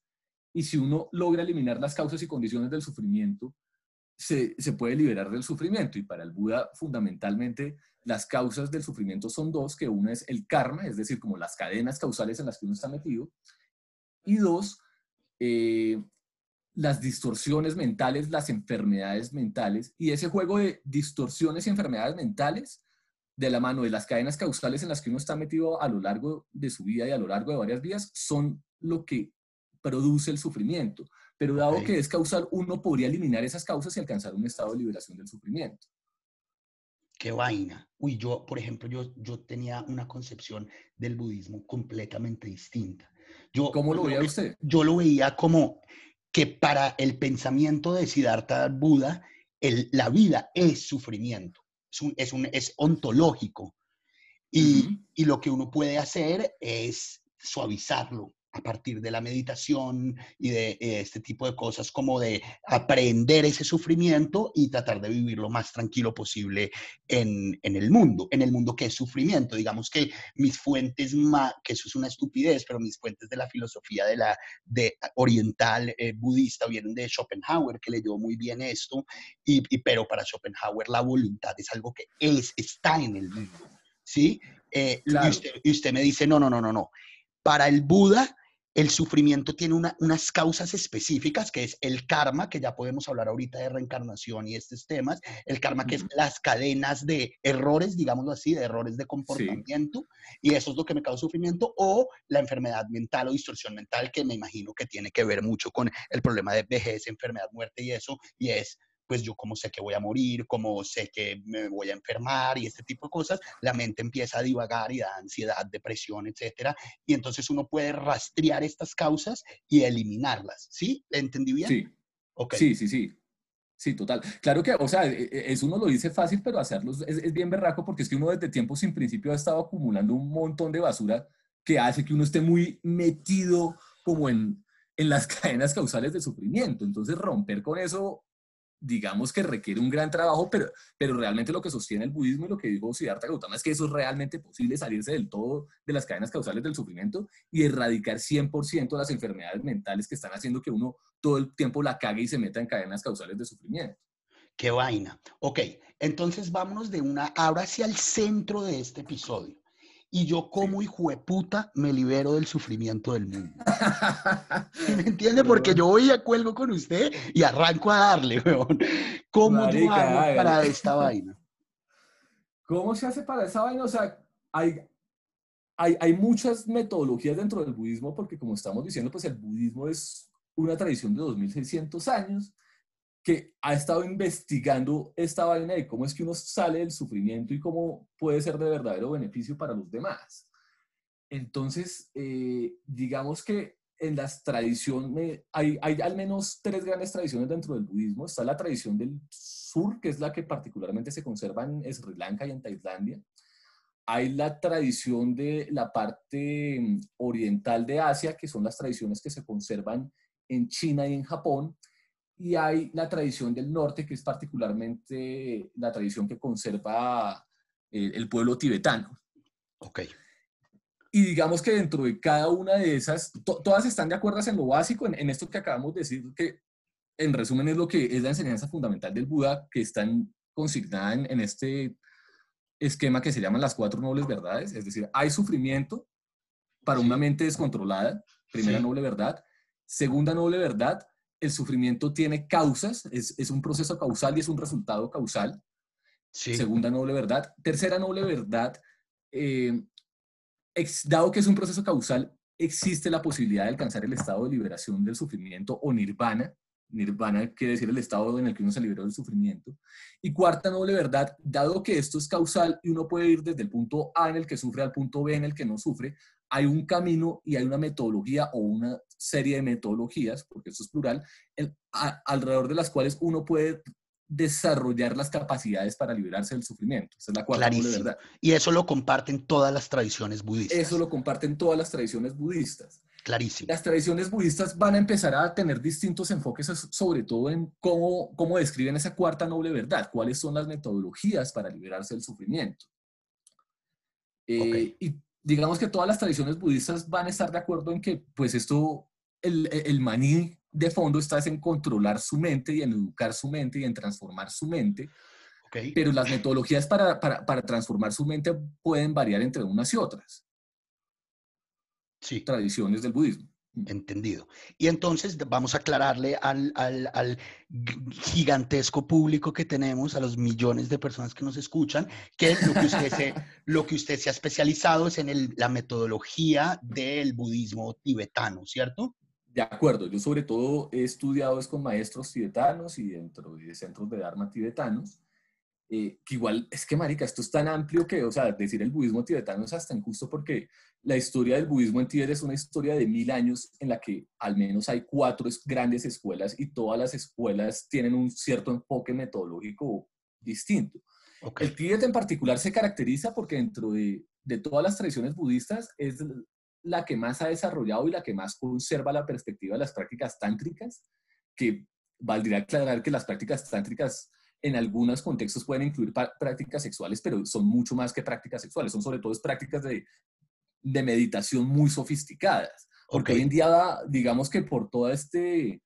y si uno logra eliminar las causas y condiciones del sufrimiento, se, puede liberar del sufrimiento. Y para el Buda, fundamentalmente, las causas del sufrimiento son dos, que una es el karma, es decir, como las cadenas causales en las que uno está metido, y dos, eh, las distorsiones mentales, las enfermedades mentales, y ese juego de distorsiones y enfermedades mentales de la mano de las cadenas causales en las que uno está metido a lo largo de su vida y a lo largo de varias vidas, son lo que produce el sufrimiento. Pero dado que es causal, uno podría eliminar esas causas y alcanzar un estado de liberación del sufrimiento.
Qué vaina. Uy, yo, por ejemplo, yo, yo tenía una concepción del budismo completamente distinta. Yo,
¿Cómo lo veía usted?
Yo lo veía como que para el pensamiento de Siddhartha Buda, el, la vida es sufrimiento, es, un, es, un, es ontológico. Y, y, lo que uno puede hacer es suavizarlo, a partir de la meditación y de eh, este tipo de cosas, como de aprender ese sufrimiento y tratar de vivir lo más tranquilo posible en, el mundo, en el mundo que es sufrimiento. Digamos que mis fuentes, que eso es una estupidez, pero mis fuentes de la filosofía de la de oriental eh, budista vienen de Schopenhauer, que leyó muy bien esto, y, pero para Schopenhauer la voluntad es algo que es, está en el mundo. ¿Sí? Eh, y usted me dice, no, no, no, no, no. Para el Buda, el sufrimiento tiene unas causas específicas, que es el karma, que ya podemos hablar ahorita de reencarnación y estos temas, el karma que es las cadenas de errores, digámoslo así, de errores de comportamiento, y eso es lo que me causa sufrimiento, o la enfermedad mental o distorsión mental, que me imagino que tiene que ver mucho con el problema de vejez, enfermedad, muerte y eso, y es pues yo como sé que voy a morir, como sé que me voy a enfermar y este tipo de cosas, la mente empieza a divagar y da ansiedad, depresión, etcétera. Y entonces uno puede rastrear estas causas y eliminarlas. ¿Sí? ¿Entendí bien?
Sí. Sí, sí, sí. Sí, total. Claro que, o sea, e, e, eso uno lo dice fácil, pero hacerlo es, es, bien berraco porque es que uno desde tiempo sin principio ha estado acumulando un montón de basura que hace que uno esté muy metido como en, en las cadenas causales de sufrimiento. Entonces, romper con eso digamos que requiere un gran trabajo, pero, pero realmente lo que sostiene el budismo y lo que dijo Siddhartha Gautama es que eso es realmente posible salirse del todo de las cadenas causales del sufrimiento y erradicar 100% las enfermedades mentales que están haciendo que uno todo el tiempo la cague y se meta en cadenas causales de sufrimiento.
Qué vaina. Ok, entonces vámonos de una, ahora hacia el centro de este episodio y yo como hijo de puta me libero del sufrimiento del mundo. ¿Me entiende? Porque yo voy a cuelgo con usted y arranco a darle, weón. ¿Cómo yo hago para esta vaina?
¿Cómo se hace para esa vaina? O sea, hay, hay, hay muchas metodologías dentro del budismo porque como estamos diciendo, pues el budismo es una tradición de 2600 años que ha estado investigando esta vaina de cómo es que uno sale del sufrimiento y cómo puede ser de verdadero beneficio para los demás. Entonces, eh, digamos que en las tradiciones, hay, al menos tres grandes tradiciones dentro del budismo. Está la tradición del sur, que es la que particularmente se conserva en Sri Lanka y en Tailandia. Hay la tradición de la parte mm, oriental de Asia, que son las tradiciones que se conservan en China y en Japón y hay la tradición del norte, que es particularmente la tradición que conserva eh, el, pueblo tibetano.
Ok.
Y digamos que dentro de cada una de esas, todas están de acuerdo en lo básico, en, esto que acabamos de decir, que en resumen, es lo que es la enseñanza fundamental del Buda, que está consignada en, en este esquema que se llaman las cuatro nobles verdades, es decir, hay sufrimiento para una mente descontrolada, primera noble verdad. Segunda noble verdad, el sufrimiento tiene causas, es, es, un proceso causal y es un resultado causal. Segunda noble verdad. Tercera noble verdad, eh, dado que es un proceso causal, existe la posibilidad de alcanzar el estado de liberación del sufrimiento o nirvana, Nirvana quiere decir el estado en el que uno se liberó del sufrimiento. Y cuarta noble verdad, dado que esto es causal y uno puede ir desde el punto A en el que sufre al punto B en el que no sufre, hay un camino y hay una metodología o una serie de metodologías, porque esto es plural, alrededor de las cuales uno puede desarrollar las capacidades para liberarse del sufrimiento. Esa es la cuarta noble verdad.
Y eso lo comparten todas las tradiciones budistas.
Eso lo comparten todas las tradiciones budistas.
Clarísimo.
Las tradiciones budistas van a empezar a tener distintos enfoques, sobre todo en cómo, cómo describen esa cuarta noble verdad, cuáles son las metodologías para liberarse del sufrimiento. Eh, y digamos que todas las tradiciones budistas van a estar de acuerdo en que, pues esto, el, el maní de fondo está en controlar su mente y en educar su mente y en transformar su mente. Pero las metodologías para, para, para transformar su mente pueden variar entre unas y otras
sí.
tradiciones del budismo.
Entendido. Y entonces vamos a aclararle al, al, al, gigantesco público que tenemos, a los millones de personas que nos escuchan, que lo que usted se, lo que usted se ha especializado es en el, la metodología del budismo tibetano, ¿cierto?
De acuerdo, yo sobre todo he estudiado es con maestros tibetanos y dentro de centros de Dharma tibetanos. Eh, que igual, es que marica, esto es tan amplio que, o sea, decir el budismo tibetano es hasta injusto porque la historia del budismo en Tíbet es una historia de mil años en la que al menos hay cuatro grandes escuelas y todas las escuelas tienen un cierto enfoque metodológico distinto. El Tíbet en particular se caracteriza porque dentro de, de todas las tradiciones budistas es la que más ha desarrollado y la que más conserva la perspectiva de las prácticas tántricas, que valdría aclarar que las prácticas tántricas en algunos contextos pueden incluir prácticas sexuales, pero son mucho más que prácticas sexuales, son sobre todo prácticas de, de meditación muy sofisticadas. Porque hoy en día, digamos que por toda este,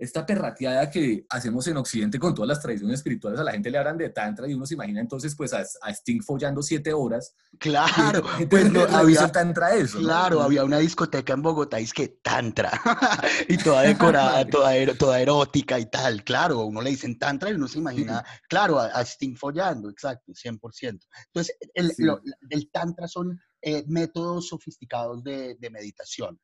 esta perrateada que hacemos en Occidente con todas las tradiciones espirituales, a la gente le hablan de tantra y uno se imagina entonces pues a, Sting follando siete horas.
Claro, pues no, había tantra eso. Claro, había una discoteca en Bogotá y es que tantra y toda decorada, toda, toda erótica y tal. Claro, uno le dicen tantra y uno se imagina, claro, a, Sting follando, exacto, 100%. Entonces, el, el tantra son eh, métodos sofisticados de, meditación.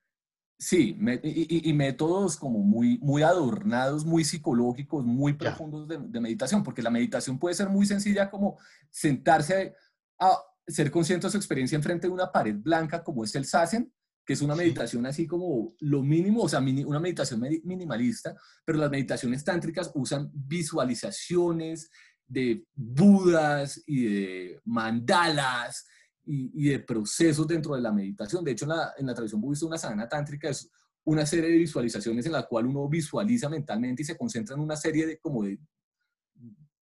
Sí, y, métodos como muy, muy adornados, muy psicológicos, muy profundos de, meditación, porque la meditación puede ser muy sencilla como sentarse a, ser consciente de su experiencia enfrente de una pared blanca como es el sasen, que es una meditación así como lo mínimo, o sea, una meditación minimalista, pero las meditaciones tántricas usan visualizaciones de budas y de mandalas y, de procesos dentro de la meditación. De hecho, en la, en la tradición budista, una sadhana tántrica es una serie de visualizaciones en la cual uno visualiza mentalmente y se concentra en una serie de, como de,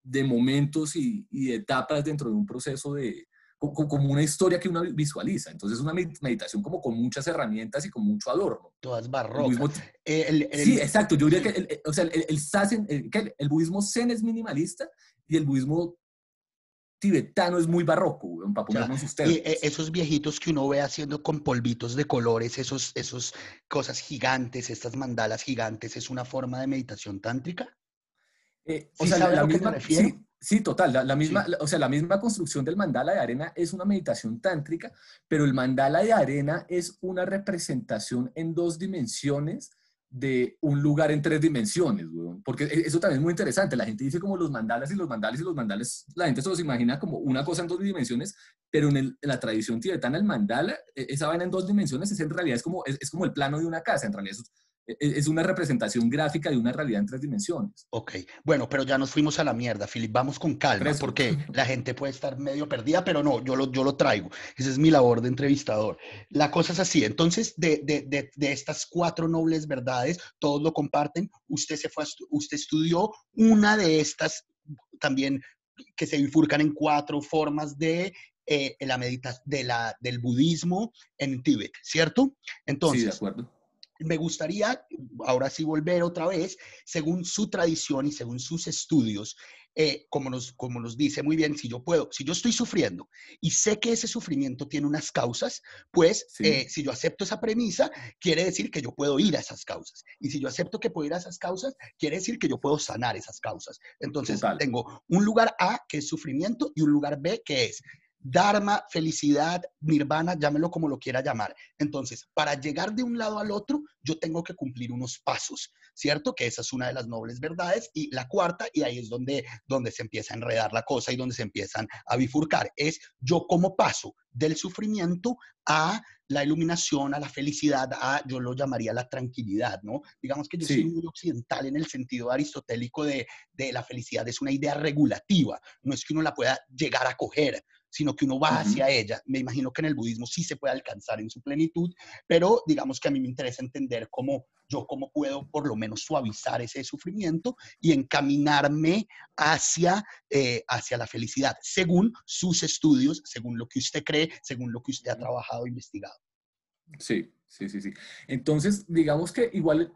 de momentos y, y etapas dentro de un proceso de, como una historia que uno visualiza. Entonces es una meditación como con muchas herramientas y con mucho adorno.
Todas barrocas.
Eh, sí, exacto. Yo diría que el, o sea, el, el, el, budismo zen es minimalista y el budismo tibetano es muy barroco, para ponernos ustedes.
Y eh, esos viejitos que uno ve haciendo con polvitos de colores, esos, esos cosas gigantes, estas mandalas gigantes, ¿es una forma de meditación tántrica?
Eh, o sea, la, misma, sí, sí, total. La, misma, o sea, la misma construcción del mandala de arena es una meditación tántrica, pero el mandala de arena es una representación en dos dimensiones de un lugar en tres dimensiones, porque e, eso también es muy interesante. La gente dice como los mandalas y los mandales y los mandales, la gente se los imagina como una cosa en dos dimensiones, pero en, la tradición tibetana el mandala, e, esa vaina en dos dimensiones es en realidad es como, es, como el plano de una casa, en realidad es, e, e, es una representación gráfica de una realidad en tres dimensiones.
Ok, bueno, pero ya nos fuimos a la mierda, Philip, vamos con calma, porque la gente puede estar medio perdida, pero no, yo lo, yo lo traigo. Esa es mi labor de entrevistador. La cosa es así, entonces, de, de, de, estas cuatro nobles verdades, todos lo comparten, usted, se fue usted estudió una de estas también que se bifurcan en cuatro formas de eh, la meditación de la, del budismo en Tíbet, ¿cierto?
Entonces, sí, de acuerdo
me gustaría, ahora sí, volver otra vez, según su tradición y según sus estudios, eh, como, nos, como nos dice muy bien, si yo puedo, si yo estoy sufriendo y sé que ese sufrimiento tiene unas causas, pues eh, si yo acepto esa premisa, quiere decir que yo puedo ir a esas causas. Y si yo acepto que puedo ir a esas causas, quiere decir que yo puedo sanar esas causas. Entonces, tengo un lugar A que es sufrimiento y un lugar B que es Dharma, felicidad, nirvana, llámelo como lo quiera llamar. Entonces, para llegar de un lado al otro, yo tengo que cumplir unos pasos, ¿cierto? Que esa es una de las nobles verdades. Y la cuarta, y ahí es donde, donde se empieza a enredar la cosa y donde se empiezan a bifurcar, es yo como paso del sufrimiento a la iluminación, a la felicidad, a, yo lo llamaría la tranquilidad, ¿no? Digamos que yo soy muy occidental en el sentido aristotélico de, de la felicidad, es una idea regulativa, no es que uno la pueda llegar a coger, sino que uno va hacia ella. Me imagino que en el budismo sí se puede alcanzar en su plenitud, pero digamos que a mí me interesa entender cómo yo cómo puedo por lo menos suavizar ese sufrimiento y encaminarme hacia, eh, hacia la felicidad, según sus estudios, según lo que usted cree, según lo que usted ha trabajado e investigado.
Sí, sí, sí, sí. Entonces, digamos que igual,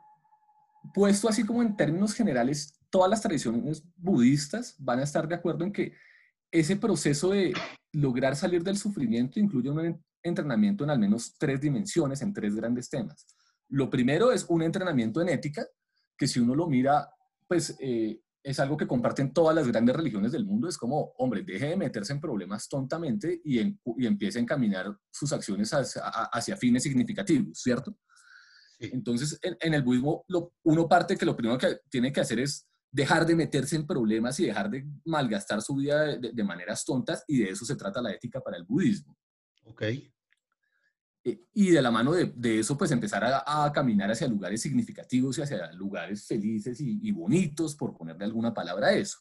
puesto así como en términos generales, todas las tradiciones budistas van a estar de acuerdo en que ese proceso de lograr salir del sufrimiento incluye un entrenamiento en al menos tres dimensiones, en tres grandes temas. Lo primero es un entrenamiento en ética, que si uno lo mira, pues eh, es algo que comparten todas las grandes religiones del mundo. Es como, hombre, deje de meterse en problemas tontamente y, empiece a encaminar sus acciones hacia, fines significativos, ¿cierto? Entonces, en, el budismo, uno parte que lo primero que tiene que hacer es dejar de meterse en problemas y dejar de malgastar su vida de, maneras tontas, y de eso se trata la ética para el budismo.
Ok.
Eh, y de la mano de, eso, pues empezar a, caminar hacia lugares significativos y hacia lugares felices y, y, bonitos, por ponerle alguna palabra a eso.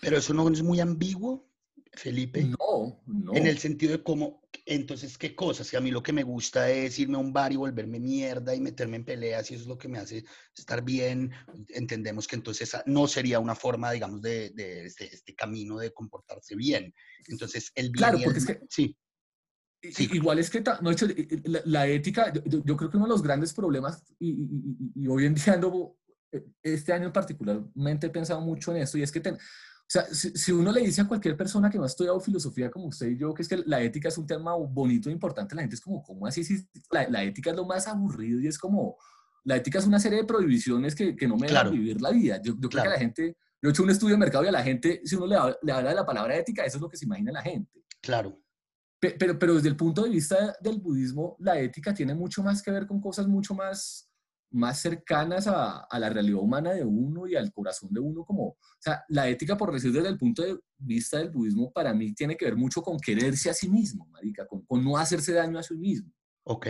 Pero eso no es muy ambiguo. Felipe.
No, no.
En el sentido de cómo, entonces, ¿qué cosas? Si a mí lo que me gusta es irme a un bar y volverme mierda y meterme en peleas y eso es lo que me hace estar bien, entendemos que entonces no sería una forma, digamos, de, de este, este, camino de comportarse bien. Entonces, el bien
Claro, porque es que... Sí. Igual es que no, hecho, la, ética, yo, creo que uno de los grandes problemas, y, y, hoy en día ando, eh, este año particularmente he pensado mucho en esto, y es que ten, sea, si, uno le dice a cualquier persona que no ha estudiado filosofía como usted y yo, que es que la ética es un tema bonito e importante, la gente es como, ¿cómo así? Si la, ética es lo más aburrido y es como, la ética es una serie de prohibiciones que, que no me dejan vivir la vida. Yo, creo que la gente, yo he hecho un estudio de mercado y a la gente, si uno le, le habla de la palabra ética, eso es lo que se imagina la gente.
Claro.
Pero, pero desde el punto de vista del budismo, la ética tiene mucho más que ver con cosas mucho más más cercanas a, a, la realidad humana de uno y al corazón de uno, como, o sea, la ética, por decir desde el punto de vista del budismo, para mí tiene que ver mucho con quererse a sí mismo, marica, con, con no hacerse daño a sí mismo.
Ok.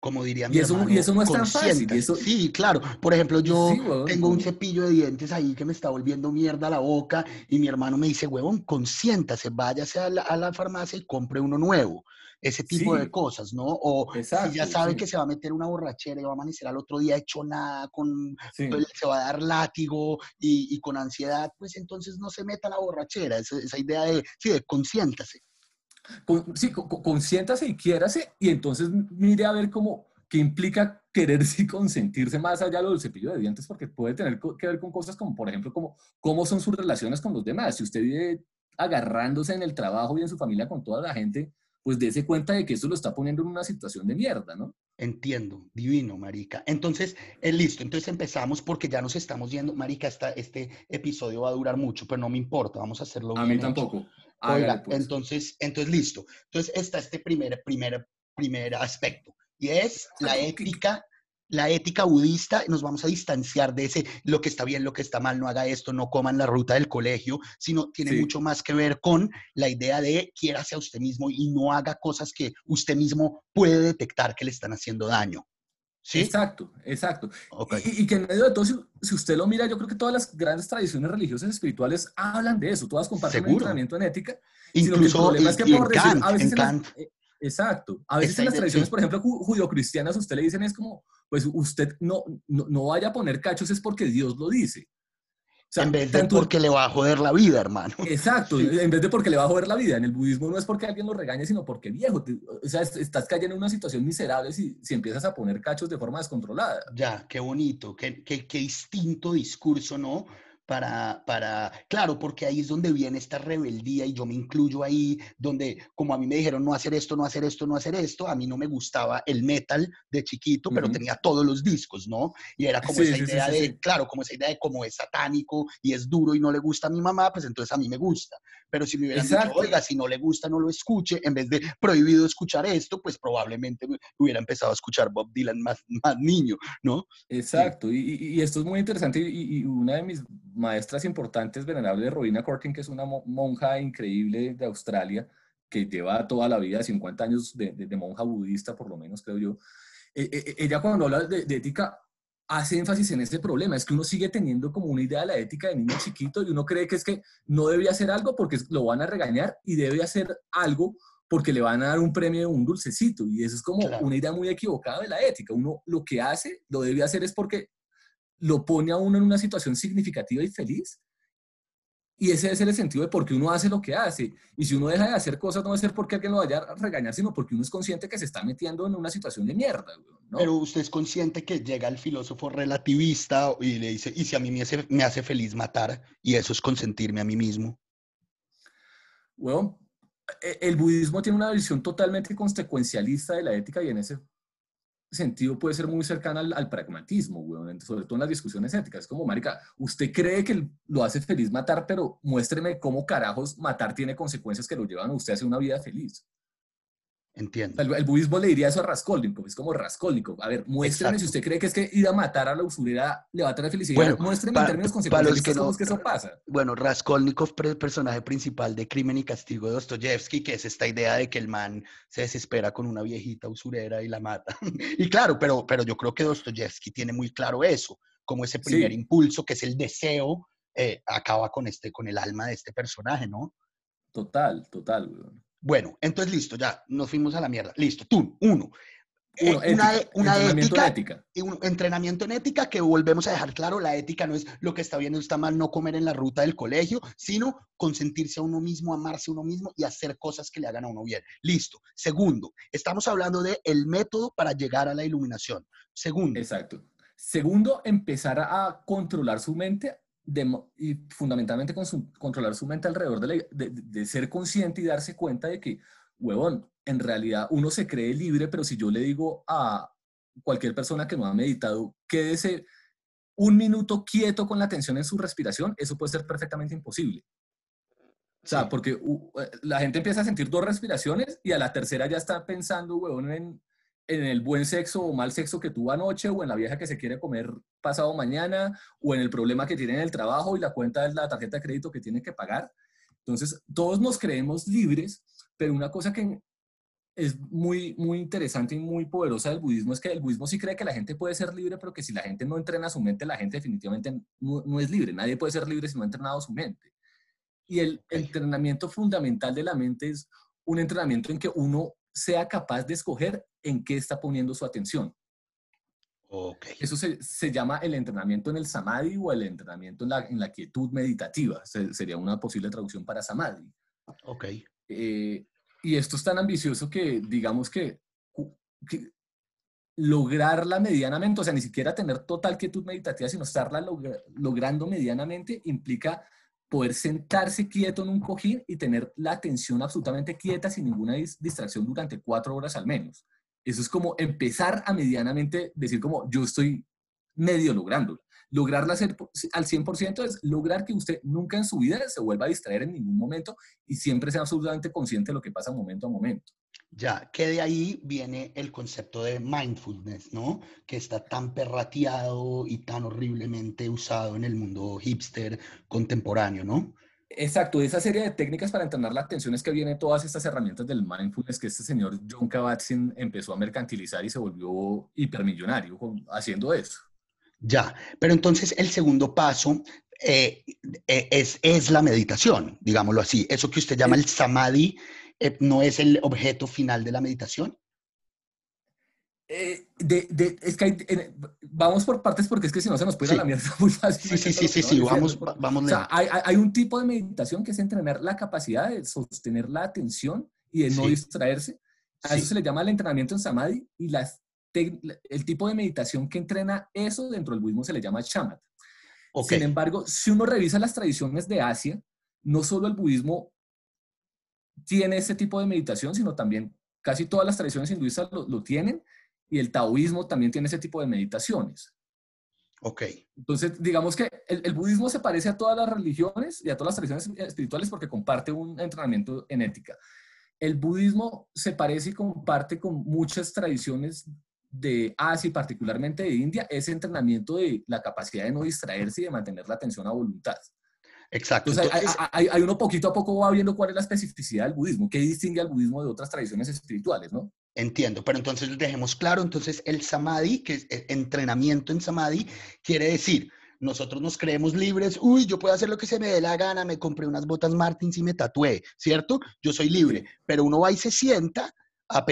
Como diría mi
y eso, y eso no es tan fácil. Eso...
Sí, claro. Por ejemplo, yo tengo un cepillo de dientes ahí que me está volviendo mierda la boca y mi hermano me dice, huevón, consiéntase, váyase a la, a la farmacia y compre uno nuevo ese tipo de cosas, ¿no? O si ya sabe que se va a meter una borrachera y va a amanecer al otro día hecho nada, con, pues, se va a dar látigo y, con ansiedad, pues entonces no se meta la borrachera, esa, esa idea de, sí, de consiéntase.
sí, consiéntase y quiérase y entonces mire a ver cómo, qué implica quererse y consentirse más allá de lo del cepillo de dientes, porque puede tener que ver con cosas como, por ejemplo, como, cómo son sus relaciones con los demás. Si usted vive agarrándose en el trabajo y en su familia con toda la gente, pues dése cuenta de que eso lo está poniendo en una situación de mierda, ¿no?
Entiendo, divino, Marica. Entonces, eh, listo, entonces empezamos porque ya nos estamos yendo, Marica, esta, este episodio va a durar mucho, pero no me importa, vamos a hacerlo
A mí tampoco.
Oiga, pues. entonces, entonces, listo. Entonces, está este primer, primer, primer aspecto, y es la ética la ética budista, nos vamos a distanciar de ese, lo que está bien, lo que está mal, no haga esto, no coman la ruta del colegio, sino tiene mucho más que ver con la idea de quiérase a usted mismo y no haga cosas que usted mismo puede detectar que le están haciendo daño. ¿Sí?
Exacto, exacto. Y, que en medio de todo, si, usted lo mira, yo creo que todas las grandes tradiciones religiosas espirituales hablan de eso, todas comparten un entrenamiento en ética.
Incluso el que por a veces
Exacto. A veces en las tradiciones, por ejemplo, judio-cristianas, usted le dicen es como, pues usted no, no, vaya a poner cachos es porque Dios lo dice.
en vez de porque le va a joder la vida, hermano.
Exacto, en vez de porque le va a joder la vida. En el budismo no es porque alguien lo regañe, sino porque viejo. o sea, estás cayendo en una situación miserable si, si empiezas a poner cachos de forma descontrolada.
Ya, qué bonito, qué, qué, qué distinto discurso, ¿no? Para, para, claro, porque ahí es donde viene esta rebeldía y yo me incluyo ahí, donde como a mí me dijeron no hacer esto, no hacer esto, no hacer esto, a mí no me gustaba el metal de chiquito, pero tenía todos los discos, ¿no? Y era como esa idea de, claro, como esa idea de como es satánico y es duro y no le gusta a mi mamá, pues entonces a mí me gusta. Pero si me hubieran dicho, oiga, si no le gusta, no lo escuche, en vez de prohibido escuchar esto, pues probablemente hubiera empezado a escuchar Bob Dylan más, más niño, ¿no?
Exacto, y, esto es muy interesante y, una de mis maestras importantes, venerable Robina Corkin, que es una monja increíble de Australia, que lleva toda la vida, 50 años de, monja budista, por lo menos, creo yo. Eh, eh, ella cuando habla de, de, ética hace énfasis en ese problema, es que uno sigue teniendo como una idea de la ética de niño chiquito y uno cree que es que no debe hacer algo porque lo van a regañar y debe hacer algo porque le van a dar un premio de un dulcecito. Y eso es como una idea muy equivocada de la ética. Uno lo que hace, lo debe hacer es porque lo pone a uno en una situación significativa y feliz. Y ese es el sentido de por qué uno hace lo que hace. Y si uno deja de hacer cosas, no va a ser porque alguien lo vaya a regañar, sino porque uno es consciente que se está metiendo en una situación de mierda.
Pero usted es consciente que llega el filósofo relativista y le dice, ¿y si a mí me hace, me hace feliz matar? Y eso es consentirme a mí mismo.
Bueno, e, el budismo tiene una visión totalmente consecuencialista de la ética y en ese sentido puede ser muy cercana al, pragmatismo, sobre todo en las discusiones éticas. Es como, marica, usted cree que lo hace feliz matar, pero muéstreme cómo carajos matar tiene consecuencias que lo llevan a usted a hacer una vida feliz.
Entiendo.
El, budismo le diría eso a Raskolnikov, es como Raskolnikov. A ver, muéstreme si usted cree que es que ir a matar a la usurera le va a traer felicidad. Bueno, muéstreme en términos consecuenciales que, no, que eso pasa.
Bueno, Raskolnikov, el personaje principal de Crimen y Castigo de Dostoyevsky, que es esta idea de que el man se desespera con una viejita usurera y la mata. y claro, pero, pero yo creo que Dostoyevsky tiene muy claro eso, como ese primer impulso, que es el deseo, eh, acaba con, este, con el alma de este personaje, ¿no?
Total, total.
Bueno, entonces listo, ya nos fuimos a la mierda. Listo, tú, uno. Eh, una, ética, ética, y un entrenamiento en ética que volvemos a dejar claro, la ética no es lo que está bien o está mal no comer en la ruta del colegio, sino consentirse a uno mismo, amarse a uno mismo y hacer cosas que le hagan a uno bien. Listo. Segundo, estamos hablando de el método para llegar a la iluminación. Segundo.
Exacto. Segundo, empezar a controlar su mente y fundamentalmente con controlar su mente alrededor de, de, ser consciente y darse cuenta de que, huevón, en realidad uno se cree libre, pero si yo le digo a cualquier persona que no ha meditado, quédese un minuto quieto con la atención en su respiración, eso puede ser perfectamente imposible. O sea, porque eh, la gente empieza a sentir dos respiraciones y a la tercera ya está pensando, huevón, en en el buen sexo o mal sexo que tuvo anoche, o en la vieja que se quiere comer pasado mañana, o en el problema que tiene en el trabajo y la cuenta de la tarjeta de crédito que tiene que pagar. Entonces, todos nos creemos libres, pero una cosa que es muy, muy interesante y muy poderosa del budismo es que el budismo sí cree que la gente puede ser libre, pero que si la gente no entrena su mente, la gente definitivamente no, no es libre. Nadie puede ser libre si no ha entrenado su mente. Y el entrenamiento fundamental de la mente es un entrenamiento en que uno sea capaz de escoger en qué está poniendo su atención.
Okay.
Eso se, se, llama el entrenamiento en el samadhi o el entrenamiento en la, en la quietud meditativa. sería una posible traducción para samadhi.
Ok.
Eh, y esto es tan ambicioso que, digamos que, lograrla medianamente, o sea, ni siquiera tener total quietud meditativa, sino estarla logrando medianamente, implica poder sentarse quieto en un cojín y tener la atención absolutamente quieta sin ninguna distracción durante cuatro horas al menos. Eso es como empezar a medianamente decir como yo estoy medio lográndolo. Lograrla al 100% es lograr que usted nunca en su vida se vuelva a distraer en ningún momento y siempre sea absolutamente consciente de lo que pasa momento a momento.
Ya, que de ahí viene el concepto de mindfulness, ¿no? Que está tan perrateado y tan horriblemente usado en el mundo hipster contemporáneo, ¿no?
Exacto, esa serie de técnicas para entrenar la atención es que vienen todas estas herramientas del mindfulness que este señor John Kabat-Zinn empezó a mercantilizar y se volvió hipermillonario haciendo eso.
Ya, pero entonces el segundo paso eh, eh, es, es, la meditación, digámoslo así. Eso que usted llama el samadhi no es el objeto final de la meditación.
de, es que vamos por partes porque es que si no se nos puede ir a la mierda muy fácil.
Sí, sí, sí, sí, vamos, vamos.
O sea, hay, hay, un tipo de meditación que es entrenar la capacidad de sostener la atención y de no distraerse. A eso se le llama el entrenamiento en samadhi y las el tipo de meditación que entrena eso dentro del budismo se le llama shamat. Sin embargo, si uno revisa las tradiciones de Asia, no solo el budismo tiene ese tipo de meditación, sino también casi todas las tradiciones hinduistas lo, tienen y el taoísmo también tiene ese tipo de meditaciones.
Ok.
Entonces, digamos que el, el, budismo se parece a todas las religiones y a todas las tradiciones espirituales porque comparte un entrenamiento en ética. El budismo se parece y comparte con muchas tradiciones de Asia y particularmente de India, ese entrenamiento de la capacidad de no distraerse y de mantener la atención a voluntad.
Exacto.
Entonces, hay, hay, uno poquito a poco va viendo cuál es la especificidad del budismo, qué distingue al budismo de otras tradiciones espirituales, ¿no?
Entiendo, pero entonces dejemos claro, entonces el samadhi, que es eh, entrenamiento en samadhi, quiere decir, nosotros nos creemos libres, uy, yo puedo hacer lo que se me dé la gana, me compré unas botas Martins y me tatué, ¿cierto? Yo soy libre, pero uno va y se sienta a,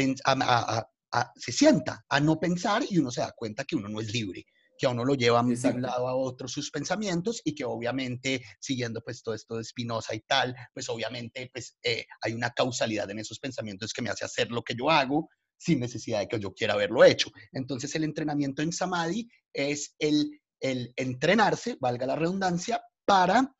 a, se sienta a no pensar y uno se da cuenta que uno no es libre que a uno lo lleva de un lado a otro sus pensamientos y que obviamente, siguiendo pues todo esto de Spinoza y tal, pues obviamente pues eh, hay una causalidad en esos pensamientos que me hace hacer lo que yo hago sin necesidad de que yo quiera haberlo hecho. Entonces el entrenamiento en Samadhi es el, el entrenarse, valga la redundancia, para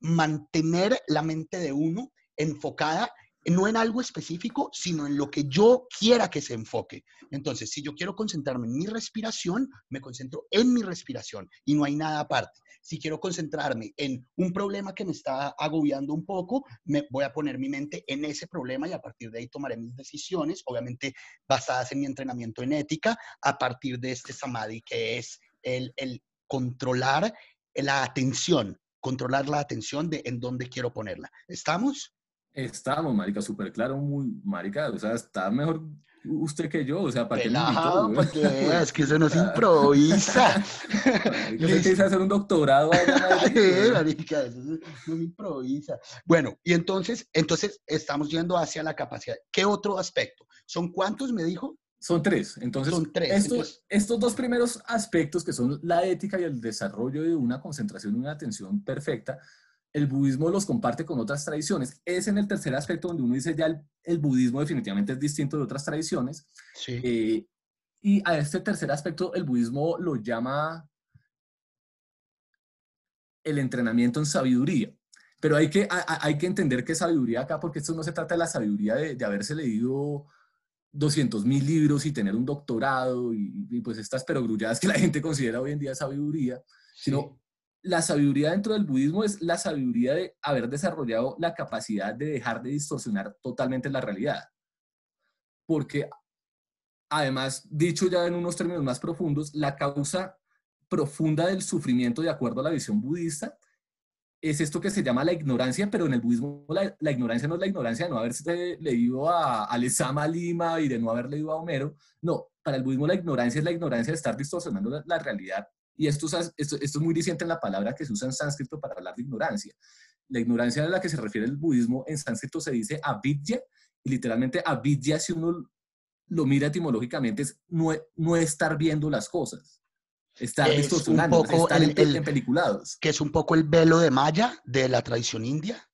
mantener la mente de uno enfocada no en algo específico, sino en lo que yo quiera que se enfoque. Entonces, si yo quiero concentrarme en mi respiración, me concentro en mi respiración y no hay nada aparte. Si quiero concentrarme en un problema que me está agobiando un poco, me voy a poner mi mente en ese problema y a partir de ahí tomaré mis decisiones, obviamente basadas en mi entrenamiento en ética, a partir de este samadhi que es el, el controlar la atención, controlar la atención de en dónde quiero ponerla. ¿Estamos?
Estamos, marica, súper claro, muy, marica, o sea, está mejor usted que yo, o sea, ¿para qué
me invitó? Es que eso no se improvisa.
Yo quise hacer un doctorado.
marica, eso no se improvisa. Bueno, y entonces, entonces estamos yendo hacia la capacidad. ¿Qué otro aspecto? ¿Son cuántos, me dijo?
Son tres. Entonces,
son tres.
Estos, estos dos primeros aspectos, que son la ética y el desarrollo de una concentración y una atención perfecta, el budismo los comparte con otras tradiciones. Es en el tercer aspecto donde uno dice ya el, budismo definitivamente es distinto de otras tradiciones.
Sí.
Eh, y a este tercer aspecto el budismo lo llama el entrenamiento en sabiduría. Pero hay que, hay que entender que sabiduría acá, porque esto no se trata de la sabiduría de, haberse leído 200 mil libros y tener un doctorado y, pues estas perogrulladas que la gente considera hoy en día sabiduría, sino la sabiduría dentro del budismo es la sabiduría de haber desarrollado la capacidad de dejar de distorsionar totalmente la realidad. Porque, además, dicho ya en unos términos más profundos, la causa profunda del sufrimiento, de acuerdo a la visión budista, es esto que se llama la ignorancia, pero en el budismo la, ignorancia no es la ignorancia de no haberse leído a Alessama Lima y de no haber leído a Homero. No, para el budismo la ignorancia es la ignorancia de estar distorsionando la realidad y esto, esto, es muy diciente en la palabra que se usa en sánscrito para hablar de ignorancia. La ignorancia a la que se refiere el budismo en sánscrito se dice avidya, y literalmente avidya, si uno lo mira etimológicamente, es no, no estar viendo las cosas. Estar distorsionando, estar en, peliculados.
Que es un poco el velo de Maya de la tradición india.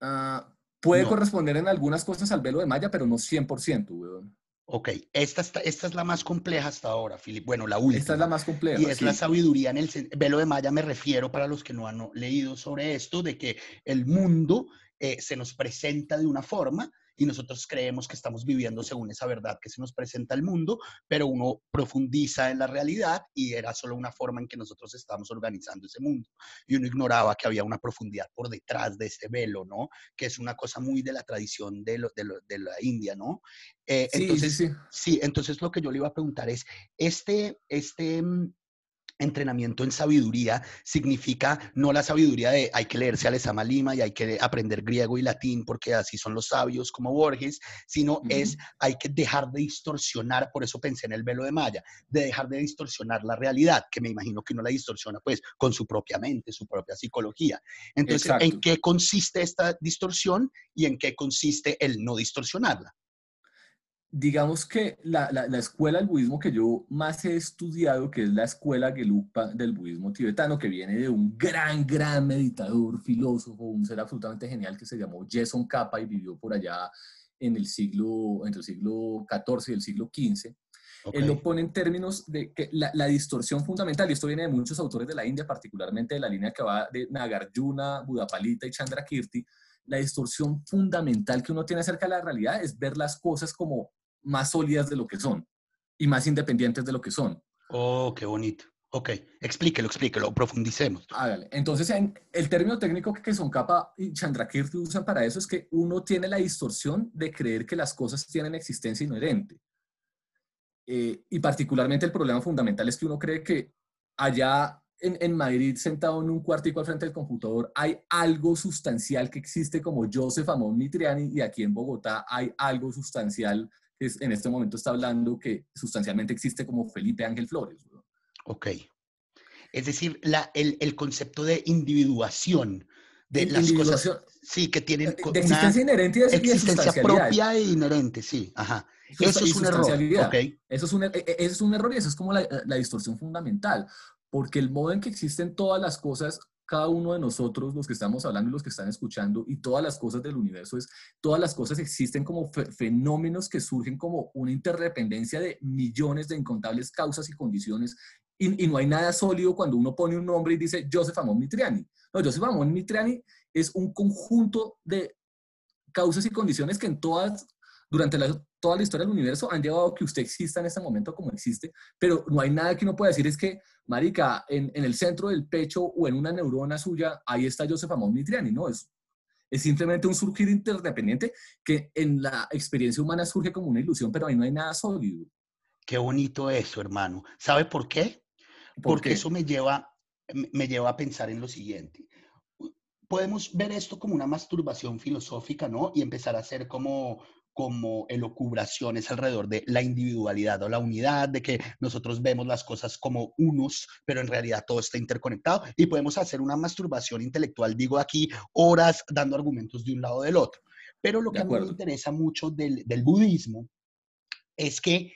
Ah, puede corresponder en algunas cosas al velo de Maya, pero no 100%, weón.
Ok, esta, esta es la más compleja hasta ahora, Philip. Bueno, la última.
Esta es la más compleja.
Y es la sabiduría en el velo de Maya, me refiero para los que no han leído sobre esto, de que el mundo eh, se nos presenta de una forma y nosotros creemos que estamos viviendo según esa verdad que se nos presenta al mundo, pero uno profundiza en la realidad y era solo una forma en que nosotros estábamos organizando ese mundo. Y uno ignoraba que había una profundidad por detrás de ese velo, ¿no? Que es una cosa muy de la tradición de, lo, de, de la India, ¿no? Eh, entonces, sí, sí. sí, entonces lo que yo le iba a preguntar es, este, este mm, entrenamiento en sabiduría significa no la sabiduría de hay que leerse a Lesama Lima y hay que aprender griego y latín porque así son los sabios como Borges, sino es hay que dejar de distorsionar, por eso pensé en el velo de Maya, de dejar de distorsionar la realidad, que me imagino que uno la distorsiona pues con su propia mente, su propia psicología. Entonces, ¿en qué consiste esta distorsión y en qué consiste el no distorsionarla?
Digamos que la, la, la, escuela del budismo que yo más he estudiado, que es la escuela Gelugpa del budismo tibetano, que viene de un gran, gran meditador, filósofo, un ser absolutamente genial que se llamó Jason Kappa y vivió por allá en el siglo, entre el siglo XIV y el siglo XV. Él lo pone en términos de que la, la, distorsión fundamental, y esto viene de muchos autores de la India, particularmente de la línea que va de Nagarjuna, Budapalita y Chandrakirti, la distorsión fundamental que uno tiene acerca de la realidad es ver las cosas como más sólidas de lo que son y más independientes de lo que son.
Oh, qué bonito. Ok, explíquelo, explíquelo, profundicemos.
Hágale. Entonces, en el término técnico que son Kappa y Chandrakirti usan para eso es que uno tiene la distorsión de creer que las cosas tienen existencia inherente. Eh, y particularmente el problema fundamental es que uno cree que allá en, en, Madrid, sentado en un cuartico al frente del computador, hay algo sustancial que existe como Joseph Amon Mitriani y aquí en Bogotá hay algo sustancial en este momento está hablando que sustancialmente existe como Felipe Ángel Flores.
Ok. Es decir, la, el, el, concepto de individuación de las cosas sí que tienen
de existencia inherente y de
existencia propia e inherente sí ajá eso es un error okay.
eso es un, e, e, eso es un error y eso es como la, la, distorsión fundamental porque el modo en que existen todas las cosas cada uno de nosotros, los que estamos hablando y los que están escuchando, y todas las cosas del universo, es, todas las cosas existen como fenómenos que surgen como una interdependencia de millones de incontables causas y condiciones, y, y, no hay nada sólido cuando uno pone un nombre y dice Joseph Amon Mitriani. No, Joseph Amon Mitriani es un conjunto de causas y condiciones que en todas durante toda la historia del universo han llevado a que usted exista en este momento como existe, pero no hay nada que uno pueda decir es que, marica, en, en el centro del pecho o en una neurona suya, ahí está Joseph Amon Mitriani, ¿no? Es, es simplemente un surgir interdependiente que en la experiencia humana surge como una ilusión, pero ahí no hay nada sólido.
Qué bonito eso, hermano. ¿Sabe por qué? Porque eso me lleva, me lleva a pensar en lo siguiente podemos ver esto como una masturbación filosófica, ¿no? Y empezar a hacer como como elocubraciones alrededor de la individualidad o la unidad, de que nosotros vemos las cosas como unos, pero en realidad todo está interconectado y podemos hacer una masturbación intelectual, digo aquí, horas dando argumentos de un lado del otro. Pero lo que a mí me interesa mucho del, del budismo es que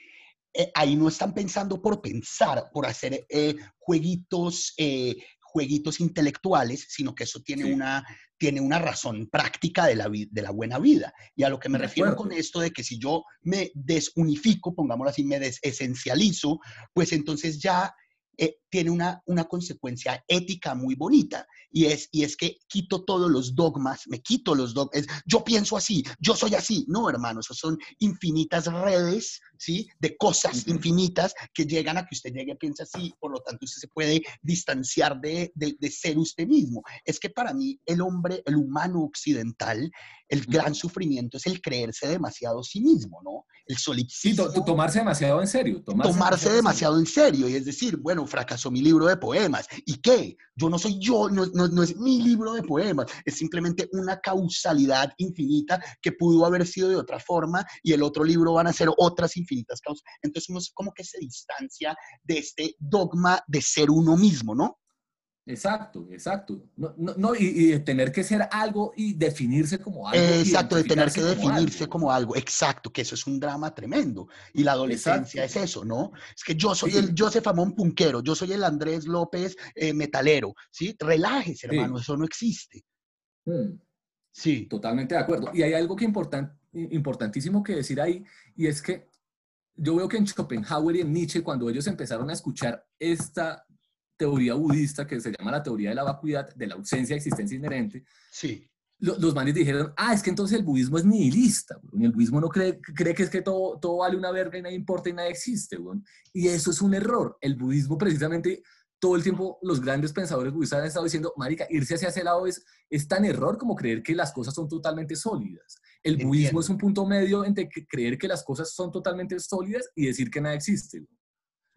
eh, ahí no están pensando por pensar, por hacer eh, jueguitos eh, jueguitos intelectuales, sino que eso tiene, una, tiene una razón práctica de la, de la buena vida. Y a lo que me refiero con esto de que si yo me desunifico, pongámoslo así, me desesencializo, pues entonces ya eh, tiene una, una consecuencia ética muy bonita y es, y es que quito todos los dogmas, me quito los dogmas, yo pienso así, yo soy así. No, hermano, eso son infinitas redes, ¿sí? De cosas infinitas que llegan a que usted llegue y piense así, por lo tanto usted se puede distanciar de, de, de ser usted mismo. Es que para mí el hombre, el humano occidental, el gran sufrimiento es el creerse demasiado sí mismo, ¿no? El solipsismo.
Sí, tomarse demasiado en serio.
Tomarse, tomarse demasiado, en serio. Y es decir, bueno, fracasó mi libro de poemas. ¿Y qué? Yo no soy yo, no, no, no es mi libro de poemas. Es simplemente una causalidad infinita que pudo haber sido de otra forma y el otro libro van a ser otras infinitas causas. Entonces uno como que se distancia de este dogma de ser uno mismo, ¿no?
Exacto, exacto. No, no, y, de tener que ser algo y definirse como algo.
Exacto, de tener que definirse como algo. Exacto, que eso es un drama tremendo. Y la adolescencia es eso, ¿no? Es que yo soy el Joseph Amón Punquero, yo soy el Andrés López eh, Metalero, ¿sí? Relájese, hermano, eso no existe.
Hmm. Sí. Totalmente de acuerdo. Y hay algo que important, importantísimo que decir ahí, y es que yo veo que en Schopenhauer y en Nietzsche, cuando ellos empezaron a escuchar esta teoría budista que se llama la teoría de la vacuidad, de la ausencia de existencia inherente,
sí.
los manes dijeron, ah, es que entonces el budismo es nihilista, el budismo no cree, cree que es que todo, todo vale una verga y nada importa y nada existe, y eso es un error. El budismo precisamente todo el tiempo los grandes pensadores budistas han estado diciendo, marica, irse hacia ese lado es, es tan error como creer que las cosas son totalmente sólidas. El budismo es un punto medio entre creer que las cosas son totalmente sólidas y decir que nada existe.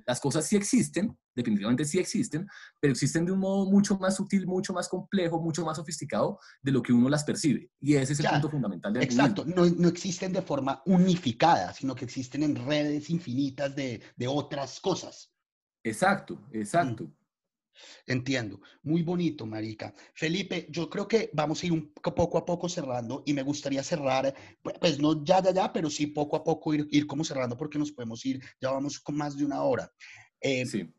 Las cosas sí existen, definitivamente sí existen, pero existen de un modo mucho más sutil, mucho más complejo, mucho más sofisticado de lo que uno las percibe. Y ese es el punto fundamental del
Exacto, no, no, existen de forma unificada, sino que existen en redes infinitas de, de otras cosas.
Exacto, exacto. Mm.
Entiendo. Muy bonito, Marica. Felipe, yo creo que vamos a ir un poco a poco cerrando y me gustaría cerrar, pues no ya, ya, ya, pero sí poco a poco ir, ir como cerrando porque nos podemos ir, ya vamos con más de una hora. Eh, sí.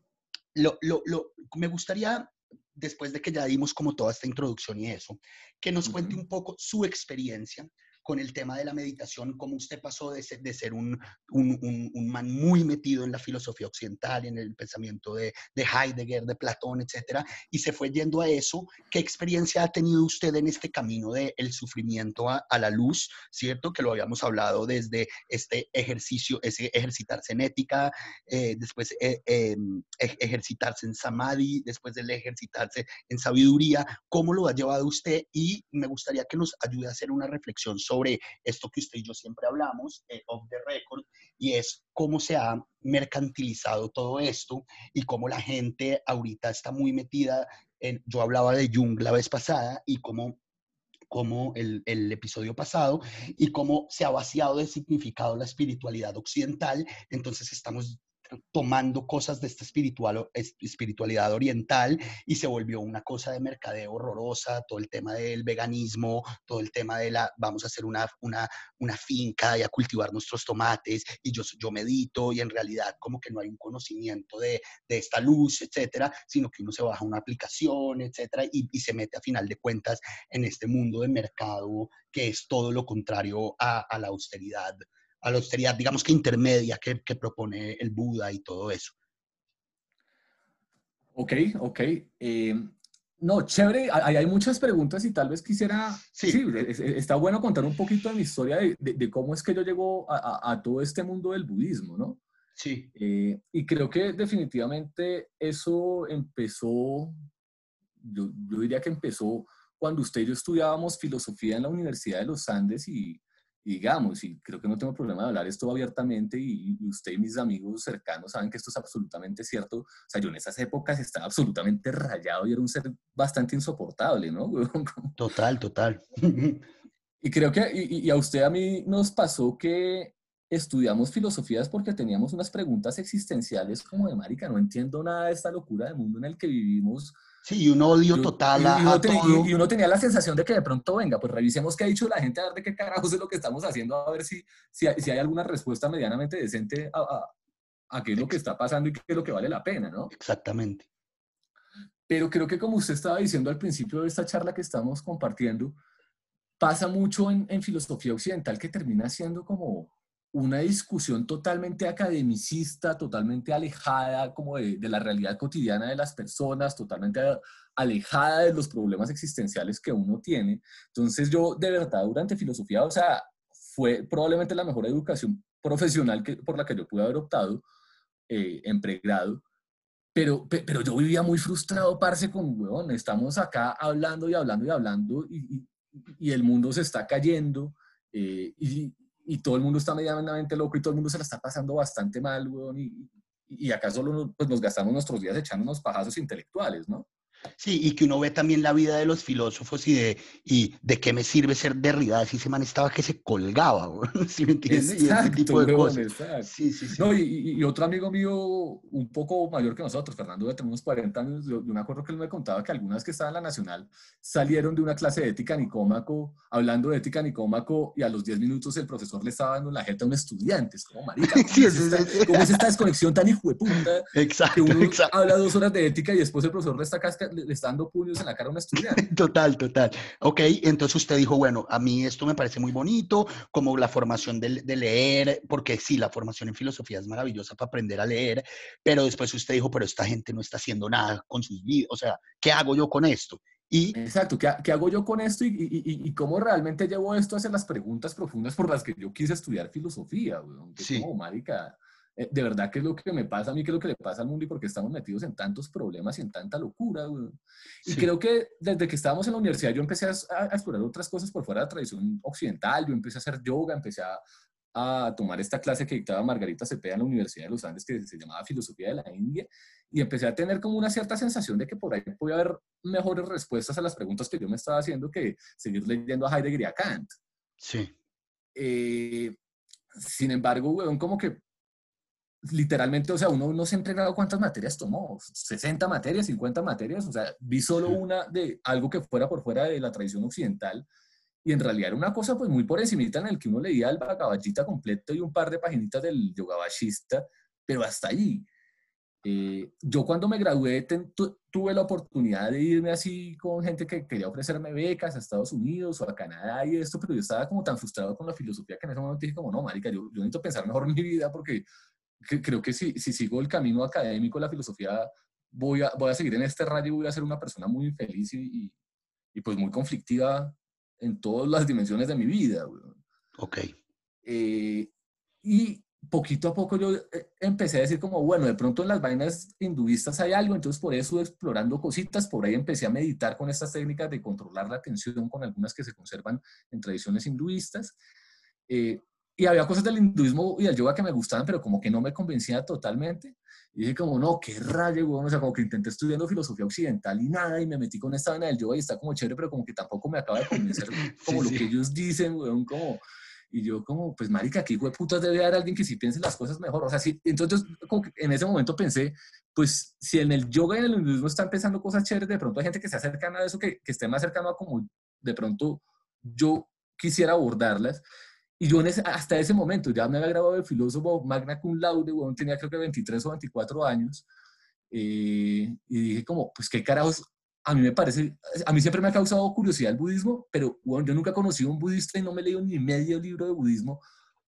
Lo, lo, lo, me gustaría, después de que ya dimos como toda esta introducción y eso, que nos cuente un poco su experiencia con el tema de la meditación, cómo usted pasó de ser, de ser un, un, un, man muy metido en la filosofía occidental, en el pensamiento de, de, Heidegger, de Platón, etcétera, y se fue yendo a eso. ¿Qué experiencia ha tenido usted en este camino del el sufrimiento a, a, la luz, cierto? Que lo habíamos hablado desde este ejercicio, ese ejercitarse en ética, eh, después eh, eh, ejercitarse en samadhi, después del ejercitarse en sabiduría. ¿Cómo lo ha llevado usted? Y me gustaría que nos ayude a hacer una reflexión sobre sobre esto que usted y yo siempre hablamos, eh, off the record, y es cómo se ha mercantilizado todo esto y cómo la gente ahorita está muy metida en, yo hablaba de Jung la vez pasada y cómo como el, el, episodio pasado, y cómo se ha vaciado de significado la espiritualidad occidental. Entonces estamos tomando cosas de esta espiritual, espiritualidad oriental y se volvió una cosa de mercadeo horrorosa, todo el tema del veganismo, todo el tema de la, vamos a hacer una, una, una finca y a cultivar nuestros tomates y yo, yo medito y en realidad como que no hay un conocimiento de, de esta luz, etcétera, sino que uno se baja una aplicación, etcétera, y, y, se mete a final de cuentas en este mundo de mercado que es todo lo contrario a, a la austeridad a la austeridad, digamos que intermedia que, que propone el Buda y todo eso.
Ok, ok. Eh, no, chévere, hay, hay, muchas preguntas y tal vez quisiera, sí, sí está bueno contar un poquito de mi historia de, de, cómo es que yo llego a, a, todo este mundo del budismo, ¿no?
Sí.
Eh, y creo que definitivamente eso empezó, yo, yo, diría que empezó cuando usted y yo estudiábamos filosofía en la Universidad de los Andes y, digamos, y creo que no tengo problema de hablar esto abiertamente y, usted y mis amigos cercanos saben que esto es absolutamente cierto. O sea, yo en esas épocas estaba absolutamente rayado y era un ser bastante insoportable, ¿no?
Total, total.
Y creo que, y, y a usted a mí nos pasó que estudiamos filosofías porque teníamos unas preguntas existenciales como de marica, no entiendo nada de esta locura del mundo en el que vivimos
Sí, y un odio total a,
y uno,
todo.
Y, uno tenía la sensación de que de pronto, venga, pues revisemos qué ha dicho la gente, a ver de qué carajos es lo que estamos haciendo, a ver si, si, hay, si hay alguna respuesta medianamente decente a, a, a, qué es lo que está pasando y qué es lo que vale la pena, ¿no?
Exactamente.
Pero creo que como usted estaba diciendo al principio de esta charla que estamos compartiendo, pasa mucho en, en filosofía occidental que termina siendo como una discusión totalmente academicista, totalmente alejada como de, de, la realidad cotidiana de las personas, totalmente alejada de los problemas existenciales que uno tiene. Entonces yo de verdad durante filosofía, o sea, fue probablemente la mejor educación profesional que, por la que yo pude haber optado eh, en pregrado, pero, pero yo vivía muy frustrado, parce, con, weón, estamos acá hablando y hablando y hablando y, y, y el mundo se está cayendo eh, y y todo el mundo está medianamente loco y todo el mundo se la está pasando bastante mal, weón, y, y acá solo pues, nos gastamos nuestros días echando unos pajazos intelectuales, ¿no?
Sí, y que uno ve también la vida de los filósofos y de, y de qué me sirve ser Derrida, si ese man estaba que se colgaba, ¿sí me entiendes?
Exacto, y ese tipo de cosas. Sí, sí, sí. No, y, y, otro amigo mío, un poco mayor que nosotros, Fernando, de tener unos 40 años, yo, yo, me acuerdo que él me contaba que algunas que estaban en la Nacional salieron de una clase de ética nicómaco, hablando de ética nicómaco, y a los 10 minutos el profesor le estaba dando la jeta a un estudiante. Es como, marica, ¿cómo, es, esta, ¿cómo es esta desconexión tan hijo de puta?
Exacto,
que uno
exacto.
habla dos horas de ética y después el profesor le está casca le está dando puños en la cara a un estudiante.
Total, total. Ok, entonces usted dijo, bueno, a mí esto me parece muy bonito, como la formación de, de, leer, porque sí, la formación en filosofía es maravillosa para aprender a leer, pero después usted dijo, pero esta gente no está haciendo nada con sus vidas, o sea, ¿qué hago yo con esto? Y,
Exacto, ¿qué, ¿qué, hago yo con esto y, y, y, cómo realmente llevo esto hacia las preguntas profundas por las que yo quise estudiar filosofía? Que
sí.
como, marica, de verdad, ¿qué es lo que me pasa a mí? ¿Qué es lo que le pasa al mundo? Y porque estamos metidos en tantos problemas y en tanta locura, güey. Y creo que desde que estábamos en la universidad yo empecé a, a, explorar otras cosas por fuera de la tradición occidental. Yo empecé a hacer yoga, empecé a, a tomar esta clase que dictaba Margarita Cepeda en la Universidad de los Andes, que se llamaba Filosofía de la India, y empecé a tener como una cierta sensación de que por ahí podía haber mejores respuestas a las preguntas que yo me estaba haciendo que seguir leyendo a Heidegger y a Kant.
Sí.
Eh, sin embargo, weón, como que literalmente, o sea, uno no se ha entregado cuántas materias tomó, 60 materias, 50 materias, o sea, vi solo una de algo que fuera por fuera de la tradición occidental y en realidad era una cosa pues muy por encimita en el que uno leía el Bhagavad completo y un par de paginitas del Yoga Vashista, pero hasta allí. Eh, yo cuando me gradué tuve la oportunidad de irme así con gente que quería ofrecerme becas a Estados Unidos o a Canadá y esto, pero yo estaba como tan frustrado con la filosofía que en ese momento dije como, no, marica, yo, yo necesito pensar mejor mi vida porque creo que si, si sigo el camino académico, la filosofía, voy a, voy a seguir en este radio y voy a ser una persona muy infeliz y, y, pues muy conflictiva en todas las dimensiones de mi vida.
Ok.
Eh, y poquito a poco yo eh, empecé a decir como, bueno, de pronto en las vainas hinduistas hay algo, entonces por eso explorando cositas, por ahí empecé a meditar con estas técnicas de controlar la atención con algunas que se conservan en tradiciones hinduistas. Eh, y había cosas del hinduismo y del yoga que me gustaban, pero como que no me convencía totalmente. Y dije como, no, qué rayo, güey. O sea, como que intenté estudiando filosofía occidental y nada, y me metí con esta vaina del yoga y está como chévere, pero como que tampoco me acaba de convencer como lo que ellos dicen, güey, como... Y yo como, pues marica, aquí güey putas debe haber alguien que sí piense las cosas mejor. O sea, sí, entonces como que en ese momento pensé, pues si en el yoga y en el hinduismo están pensando cosas chéveres, de pronto hay gente que se acerca a eso, que, que esté más cercano a como de pronto yo quisiera abordarlas. Y yo hasta ese momento ya me había grabado de filósofo magna cum laude, bueno, tenía creo que 23 o 24 años. Eh, y dije como, pues qué carajos, a mí me parece, a mí siempre me ha causado curiosidad el budismo, pero bueno, yo nunca he conocido a un budista y no me he leído ni medio libro de budismo.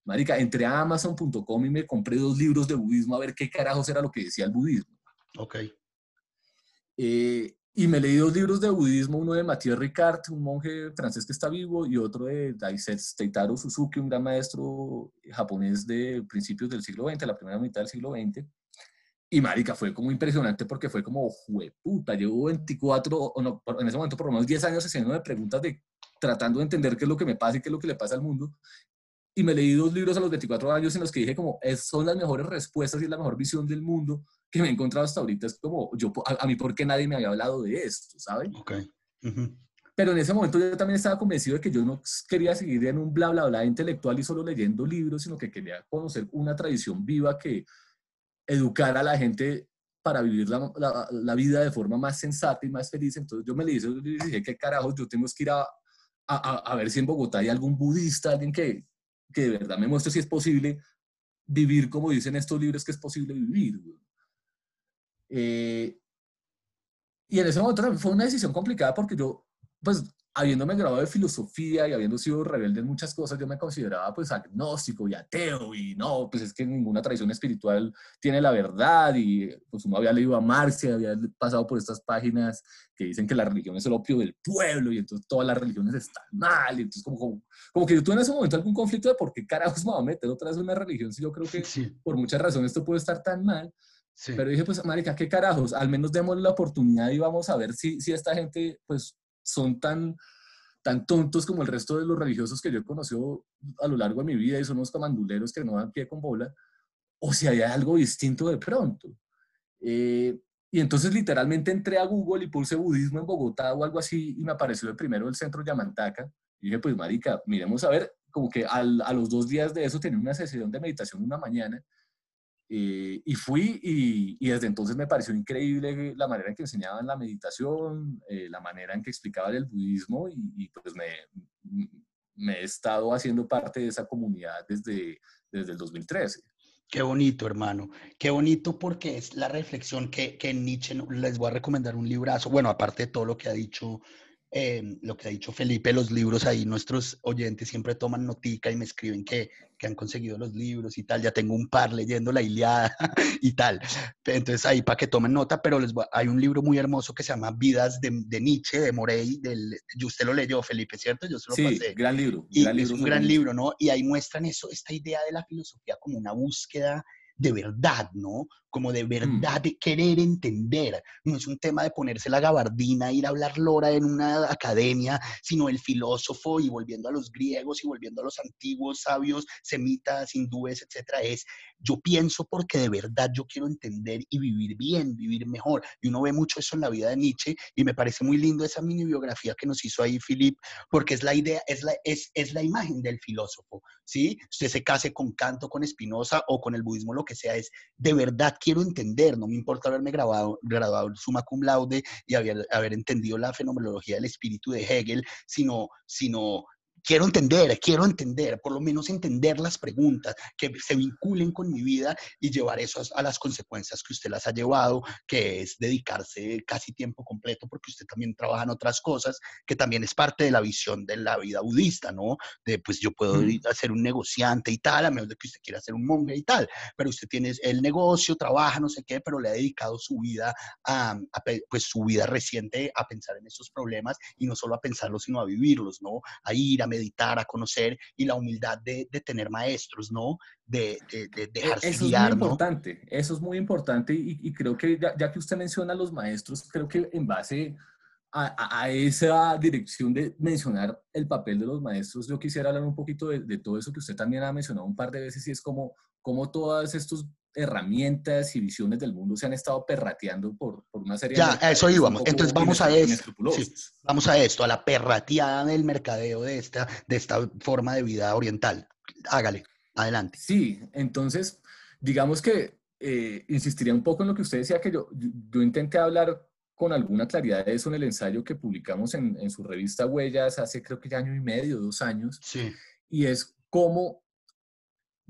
Marica, entré a amazon.com y me compré dos libros de budismo a ver qué carajos era lo que decía el budismo.
Ok.
Eh, y me leí dos libros de budismo, uno de Mathieu Ricard, un monje francés que está vivo, y otro de Daisetaro Suzuki, un gran maestro japonés de principios del siglo XX, la primera mitad del siglo XX. Y marica, fue como impresionante porque fue como, puta, llevo 24, o no, en ese momento por lo menos 10 años haciendo preguntas de tratando de entender qué es lo que me pasa y qué es lo que le pasa al mundo. Y me leí dos libros a los 24 años en los que dije como, es, son las mejores respuestas y la mejor visión del mundo que me he encontrado hasta ahorita es como, yo, a, mí, ¿por qué nadie me había hablado de esto? ¿Saben?
Ok.
Pero en ese momento yo también estaba convencido de que yo no quería seguir en un bla, bla, bla intelectual y solo leyendo libros, sino que quería conocer una tradición viva que educara a la gente para vivir la, la, vida de forma más sensata y más feliz. Entonces yo me le dije, ¿qué carajos? Yo tengo que ir a, a, a, ver si en Bogotá hay algún budista, alguien que, que de verdad me muestre si es posible vivir como dicen estos libros que es posible vivir. Eh, y en ese momento fue una decisión complicada porque yo, pues, habiéndome graduado de filosofía y habiendo sido rebelde en muchas cosas, yo me consideraba pues agnóstico y ateo y no, pues es que ninguna tradición espiritual tiene la verdad y pues uno había leído a Marx y había pasado por estas páginas que dicen que la religión es el opio del pueblo y entonces todas las religiones están mal y entonces como, como, que yo tuve en ese momento algún conflicto de por qué carajos me voy a meter otra vez una religión si yo creo que por muchas razones esto puede estar tan mal. Pero dije, pues, marica, ¿qué carajos? Al menos démosle la oportunidad y vamos a ver si, si esta gente, pues, son tan, tan tontos como el resto de los religiosos que yo he conocido a lo largo de mi vida y son unos camanduleros que no dan pie con bola, o si hay algo distinto de pronto. Eh, y entonces literalmente entré a Google y puse budismo en Bogotá o algo así y me apareció el primero del centro Yamantaca. Y dije, pues marica, miremos a ver, como que a los dos días de eso tenía una sesión de meditación una mañana eh, y fui y, desde entonces me pareció increíble la manera en que enseñaban la meditación, eh, la manera en que explicaban el budismo y, pues me, me, he estado haciendo parte de esa comunidad desde, desde el 2013.
Qué bonito, hermano. Qué bonito porque es la reflexión que, que Nietzsche les voy a recomendar un librazo. Bueno, aparte de todo lo que ha dicho Em, lo que ha dicho Felipe, los libros ahí, nuestros oyentes siempre toman notica y me escriben que, que, han conseguido los libros y tal. Ya tengo un par leyendo la Iliada y tal. Entonces ahí para que tomen nota, pero les hay un libro muy hermoso que se llama Vidas de, de Nietzsche, de Morey. Del, usted lo leyó, Felipe, ¿cierto?
Yo se lo sí, gran libro.
Y es un gran libro, ¿no? Y ahí muestran eso, esta idea de la filosofía como una búsqueda de verdad, ¿no? Como de mm. verdad de querer entender. No es un tema de ponerse la gabardina, ir a hablar lora en una academia, sino el filósofo y volviendo a los griegos y volviendo a los antiguos sabios, semitas, hindúes, etcétera, es yo pienso porque de verdad yo quiero entender y vivir bien, vivir mejor. Y uno ve mucho eso en la vida de Nietzsche y me parece muy lindo esa mini biografía que nos hizo ahí Philip, porque es la idea, es la, es, es la imagen del filósofo, ¿sí? Usted se case con Canto, con Spinoza o con el budismo, lo que sea, es de verdad quiero entender, no me importa haberme grabado, graduado en summa cum laude y haber, haber entendido la fenomenología del espíritu de Hegel, sino, sino quiero entender, quiero entender, por lo menos entender las preguntas que se vinculen con mi vida y llevar eso a, las consecuencias que usted las ha llevado, que es dedicarse casi tiempo completo, porque usted también trabaja en otras cosas, que también es parte de la visión de la vida budista, ¿no? De pues yo puedo ir a ser un negociante y tal, a menos de que usted quiera ser un monje y tal, pero usted tiene el negocio, trabaja, no sé qué, pero le ha dedicado su vida a, pues su vida reciente a pensar en esos problemas y no solo a pensarlos, sino a vivirlos, ¿no? A ir a meditar, a conocer y la humildad de, tener maestros, ¿no? De, de, de
e, dejarse Eso es muy importante, eso es muy importante y, creo que ya, que usted menciona a los maestros, creo que en base a, a, esa dirección de mencionar el papel de los maestros, yo quisiera hablar un poquito de, todo eso que usted también ha mencionado un par de veces y es como, como todas estos herramientas y visiones del mundo se han estado perrateando por, por una serie
ya, de... Ya, a eso íbamos. Entonces vamos a esto. vamos a esto, a la perrateada del mercadeo de esta, de esta forma de vida oriental. Hágale, adelante.
Sí, entonces, digamos que eh, insistiría un poco en lo que usted decía, que yo, yo intenté hablar con alguna claridad de eso en el ensayo que publicamos en, en su revista Huellas hace creo que ya año y medio, dos años.
Sí.
Y es cómo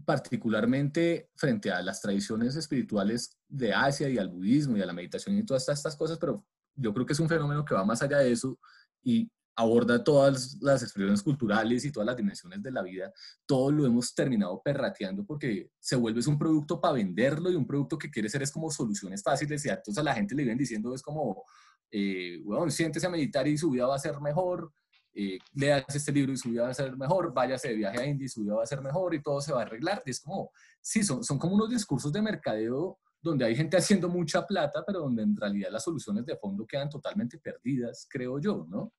particularmente frente a las tradiciones espirituales de Asia y al budismo y a la meditación y todas estas cosas, pero yo creo que es un fenómeno que va más allá de eso y aborda todas las expresiones culturales y todas las dimensiones de la vida, todo lo hemos terminado perrateando porque se vuelve un producto para venderlo y un producto que quiere ser es como soluciones fáciles y entonces a la gente le vienen diciendo es como, eh, bueno, siéntese a meditar y su vida va a ser mejor, eh, leas este libro y su vida va a ser mejor, váyase de viaje a India y su vida va a ser mejor y todo se va a arreglar. Y es como, sí, son, son como unos discursos de mercadeo donde hay gente haciendo mucha plata, pero donde en realidad las soluciones de fondo quedan totalmente perdidas, creo yo, ¿no?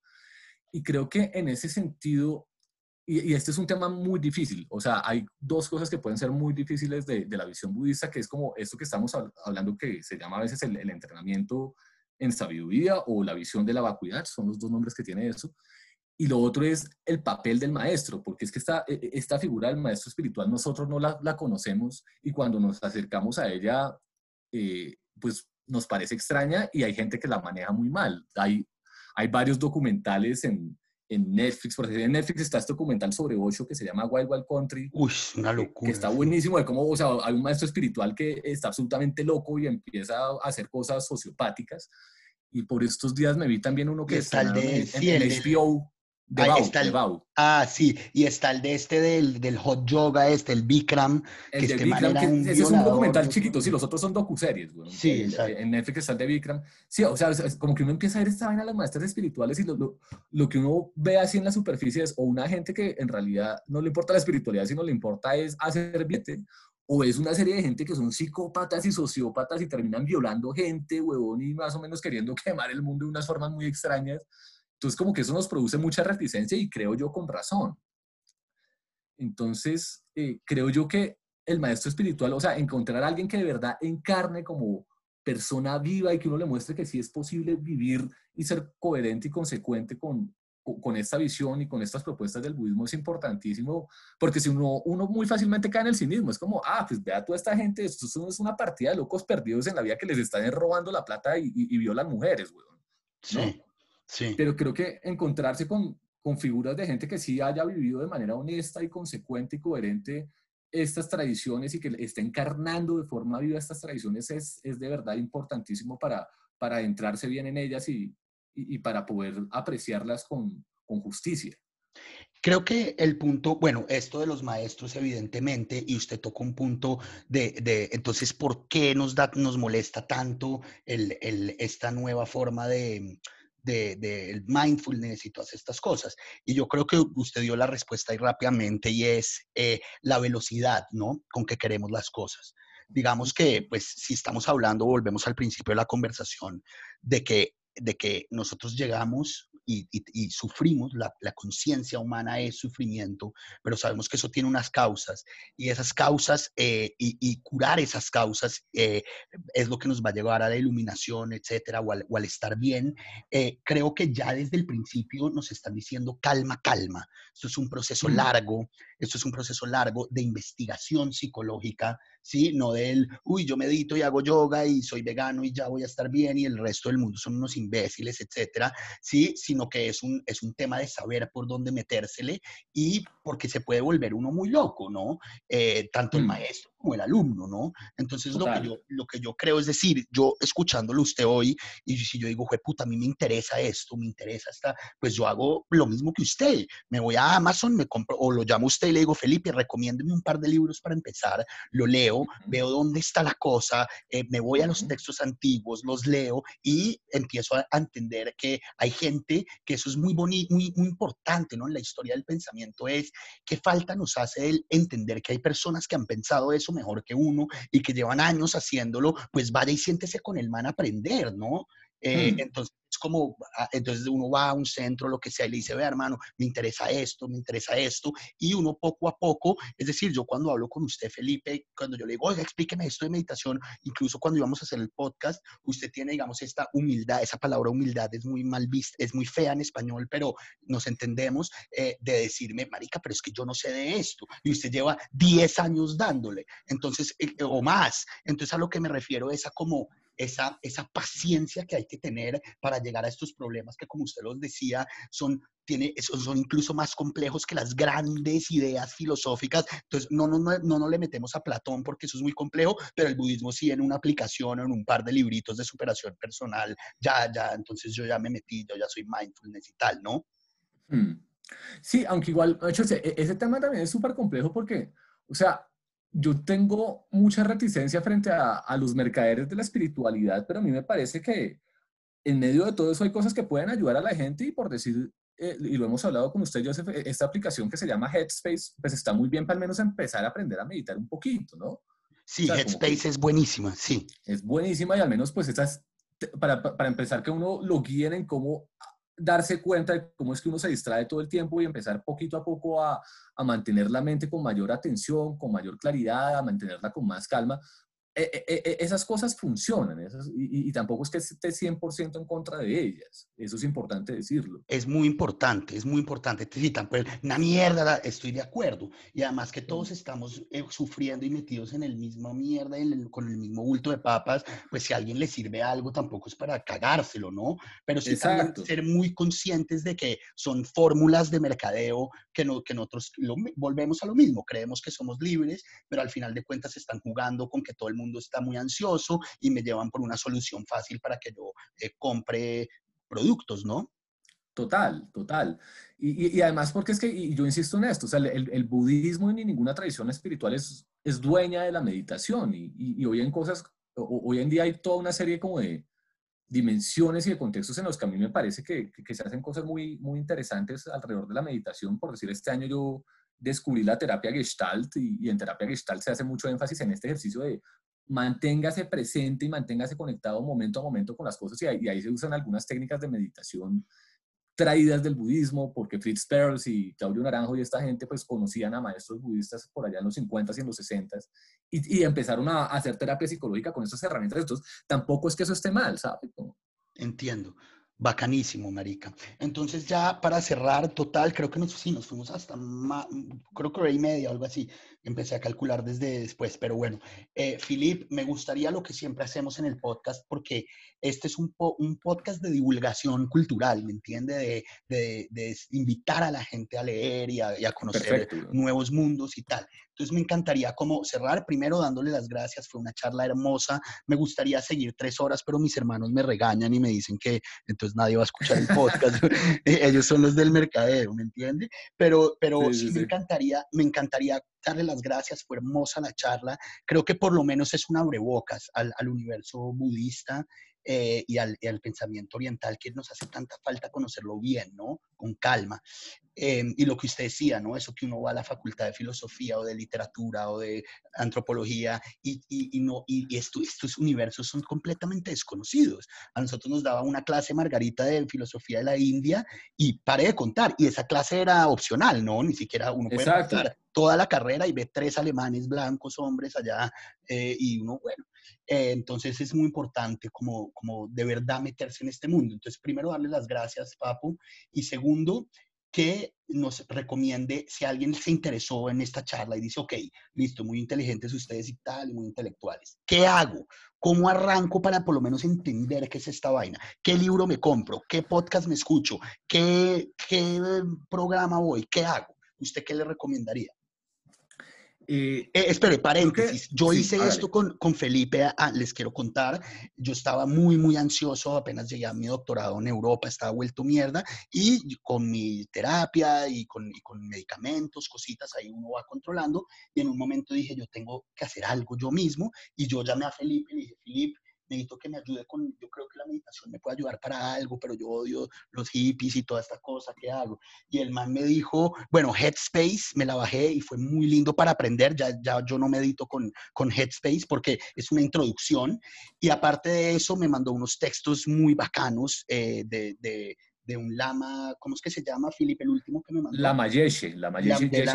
Y creo que en ese sentido, y, este es un tema muy difícil, o sea, hay dos cosas que pueden ser muy difíciles de, de la visión budista, que es como esto que estamos hablando, que se llama a veces el, el entrenamiento en sabiduría o la visión de la vacuidad, son los dos nombres que tiene eso, y lo otro es el papel del maestro, porque es que esta, e, e, esta figura del maestro espiritual nosotros no la, la conocemos y cuando nos acercamos a ella, eh, pues nos parece extraña y hay gente que la maneja muy mal. Hay, hay varios documentales en, en Netflix, por ejemplo, en Netflix está este documental sobre ocho que se llama Wild Wild Country.
Uy, una locura.
Que está buenísimo de cómo, o sea, hay un maestro espiritual que está absolutamente loco y empieza a hacer cosas sociopáticas. Y por estos días me vi también uno que está, en, en, HBO,
de está el, Ah, sí, y está el de este del, del hot yoga, este, el Bikram.
El que de este Bikram, que un ese es un documental chiquito, sí, los otros son docuseries, güey.
Sí,
En Netflix está el de Bikram. Sí, o sea, es como que uno empieza a ver esta vaina de las maestras espirituales y lo, lo, lo, que uno ve así en la superficie es o una gente que en realidad no le importa la espiritualidad, sino le importa es hacer bien, o es una serie de gente que son psicópatas y sociópatas y terminan violando gente, huevón, y más o menos queriendo quemar el mundo de unas formas muy extrañas entonces, como que eso nos produce mucha reticencia y creo yo con razón. Entonces, eh, creo yo que el maestro espiritual, o sea, encontrar a alguien que de verdad encarne como persona viva y que uno le muestre que sí es posible vivir y ser coherente y consecuente con, con esta visión y con estas propuestas del budismo es importantísimo, porque si uno, uno muy fácilmente cae en el cinismo, es como, ah, pues vea toda esta gente, esto es una partida de locos perdidos en la vida que les están robando la plata y, y, violan mujeres, weón.
Sí.
Pero creo que encontrarse con, con figuras de gente que sí haya vivido de manera honesta y consecuente y coherente estas tradiciones y que esté encarnando de forma viva estas tradiciones es, es de verdad importantísimo para, para adentrarse bien en ellas y, y, para poder apreciarlas con, con, justicia.
Creo que el punto, bueno, esto de los maestros evidentemente, y usted tocó un punto de, de entonces, ¿por qué nos, da, nos molesta tanto el, el, esta nueva forma de, del de, mindfulness y todas estas cosas. Y yo creo que usted dio la respuesta ahí rápidamente y es eh, la velocidad, ¿no? Con que queremos las cosas. digamos que, pues, si estamos hablando, volvemos al principio de la conversación, de que, de que nosotros llegamos y, sufrimos, la, conciencia humana es sufrimiento, pero sabemos que eso tiene unas causas y esas causas eh, y, curar esas causas eh, es lo que nos va a llevar a la iluminación, etcétera, o al, estar bien. Eh, creo que ya desde el principio nos están diciendo calma, calma. Esto es un proceso largo, esto es un proceso largo de investigación psicológica, ¿sí? No del, uy, yo medito y hago yoga y soy vegano y ya voy a estar bien y el resto del mundo son unos imbéciles, etcétera, ¿sí? Sino que es un, es un tema de saber por dónde metérsele y porque se puede volver uno muy loco, ¿no? Eh, tanto el mm. maestro como el alumno, ¿no? Entonces, lo que, yo, lo que yo creo es decir, yo escuchándolo usted hoy, y si yo digo, puta, a mí me interesa esto, me interesa esta, pues yo hago lo mismo que usted. Me voy a Amazon, me compro, o lo llamo a usted y le digo, Felipe, recomiéndeme un par de libros para empezar, lo leo, veo dónde está la cosa, eh, me voy a los textos antiguos, los leo y empiezo a, entender que hay gente que eso es muy bonito, muy, muy importante, ¿no? En la historia del pensamiento es que falta nos hace el entender que hay personas que han pensado eso mejor que uno y que llevan años haciéndolo, pues vaya y siéntese con el man a aprender, ¿no? Eh, mm. Entonces, es como, ah, entonces uno va a un centro, lo que sea, y le dice, ve hermano, me interesa esto, me interesa esto, y uno poco a poco, es decir, yo cuando hablo con usted, Felipe, cuando yo le digo, oiga, explíqueme esto de meditación, incluso cuando íbamos a hacer el podcast, usted tiene, digamos, esta humildad, esa palabra humildad es muy mal vista, es muy fea en español, pero nos entendemos, eh, de decirme, marica, pero es que yo no sé de esto, y usted lleva 10 años dándole, entonces, eh, o más, entonces a lo que me refiero es a como esa, esa paciencia que hay que tener para llegar a estos problemas que, como usted los decía, son, tiene, son incluso más complejos que las grandes ideas filosóficas. Entonces, no, no, no, no, no le metemos a Platón porque eso es muy complejo, pero el budismo sí en una aplicación o en un par de libritos de superación personal, ya, ya, entonces yo ya me metí, yo ya soy mindfulness y tal, ¿no?
Hmm. Sí, aunque igual, hecho, ese, ese tema también es súper complejo porque, o sea, yo tengo mucha reticencia frente a, los mercaderes de la espiritualidad, pero a mí me parece que en medio de todo eso hay cosas que pueden ayudar a la gente y por decir, eh, y lo hemos hablado con usted, Joseph, e, esta aplicación que se llama Headspace, pues está muy bien para al menos empezar a aprender a meditar un poquito, ¿no?
Sí, Headspace es buenísima, sí.
Es buenísima y al menos pues esas, para, para empezar que uno lo guíen en cómo darse cuenta de cómo es que uno se distrae todo el tiempo y empezar poquito a poco a, a mantener la mente con mayor atención, con mayor claridad, a mantenerla con más calma, e, e, e, esas cosas funcionan y, tampoco es que esté 100% en contra de ellas. Eso es importante decirlo.
Es muy importante, es muy importante. Sí, pues, una mierda, estoy de acuerdo. Y además que todos estamos eh, sufriendo y metidos en el mismo mierda, con el mismo bulto de papas, pues si a alguien le sirve algo, tampoco es para cagárselo, ¿no? Pero sí ser muy conscientes de que son fórmulas de mercadeo que, no, que nosotros volvemos a lo mismo. Creemos que somos libres, pero al final de cuentas están jugando con que todo el mundo está muy ansioso y me llevan por una solución fácil para que yo eh, compre productos, ¿no?
Total, total. Y, además porque es que, yo insisto en esto, o sea, el, budismo ni ninguna tradición espiritual es, es dueña de la meditación y, hoy en cosas, hoy en día hay toda una serie como de dimensiones y de contextos en los que a mí me parece que, que, se hacen cosas muy, muy interesantes alrededor de la meditación. Por decir, este año yo descubrí la terapia Gestalt y, y en terapia Gestalt se hace mucho énfasis en este ejercicio de manténgase presente y manténgase conectado momento a momento con las cosas y ahí, se usan algunas técnicas de meditación traídas del budismo, porque Fritz Perls y Claudio Naranjo y esta gente pues conocían a maestros budistas por allá en los 50 y en los 60 y, y empezaron a, hacer terapia psicológica con estas herramientas. Entonces, tampoco es que eso esté mal, ¿sabes?
Entiendo. Bacanísimo, marica. Entonces ya para cerrar, total, creo que nos, sí, nos fuimos hasta, creo que hora y media algo así empecé a calcular desde después, pero bueno. Eh, Filip, me gustaría lo que siempre hacemos en el podcast, porque este es un, un podcast de divulgación cultural, ¿me entiende? De, de, invitar a la gente a leer y a, conocer nuevos mundos y tal. Entonces me encantaría como cerrar primero dándole las gracias, fue una charla hermosa, me gustaría seguir tres horas, pero mis hermanos me regañan y me dicen que entonces nadie va a escuchar el podcast, ellos son los del mercadeo, ¿me entiende? Pero, pero sí, me encantaría, me encantaría darle las gracias, fue hermosa la charla. Creo que por lo menos es un abrebocas al, al universo budista eh, y, al, pensamiento oriental que nos hace tanta falta conocerlo bien, ¿no? Con calma. Em, y lo que usted decía, ¿no? Eso que uno va a la facultad de filosofía o de literatura o de antropología y, y, no, y estos universos son completamente desconocidos. A nosotros nos daba una clase Margarita de filosofía de la India y paré de contar. Y esa clase era opcional, ¿no? Ni siquiera uno puede contar toda la carrera y ve tres alemanes blancos, hombres allá, eh, y uno, bueno, eh, entonces es muy importante como, como de verdad meterse en este mundo. Entonces, primero, darle las gracias, Papu, y segundo, que nos recomiende si alguien se interesó en esta charla y dice, ok, listo, muy inteligentes ustedes y tal, muy intelectuales. ¿Qué hago? ¿Cómo arranco para por lo menos entender qué es esta vaina? ¿Qué libro me compro? ¿Qué podcast me escucho? ¿Qué, qué programa voy? ¿Qué hago? ¿Usted qué le recomendaría? Eh, eh, espere, paréntesis. yo hice esto con, con Felipe, ah, les quiero contar. Yo estaba muy, muy ansioso, apenas llegué a mi doctorado en Europa, estaba vuelto mierda, y con mi terapia y con, y con medicamentos, cositas, ahí uno va controlando. Y en un momento dije, yo tengo que hacer algo yo mismo, y yo llamé a Felipe y le dije, Felipe, necesito que me ayude con, yo creo que la meditación me puede ayudar para algo, pero yo odio los hippies y toda esta cosa, ¿qué hago? Y el man me dijo, bueno, Headspace, me la bajé y fue muy lindo para aprender, ya, ya yo no medito con, con Headspace porque es una introducción, y aparte de eso me mandó unos textos muy bacanos eh, de, de de un lama, ¿cómo es que se llama, Felipe, el último que me mandó?
La Mayeshe, la Mayeshe.
de la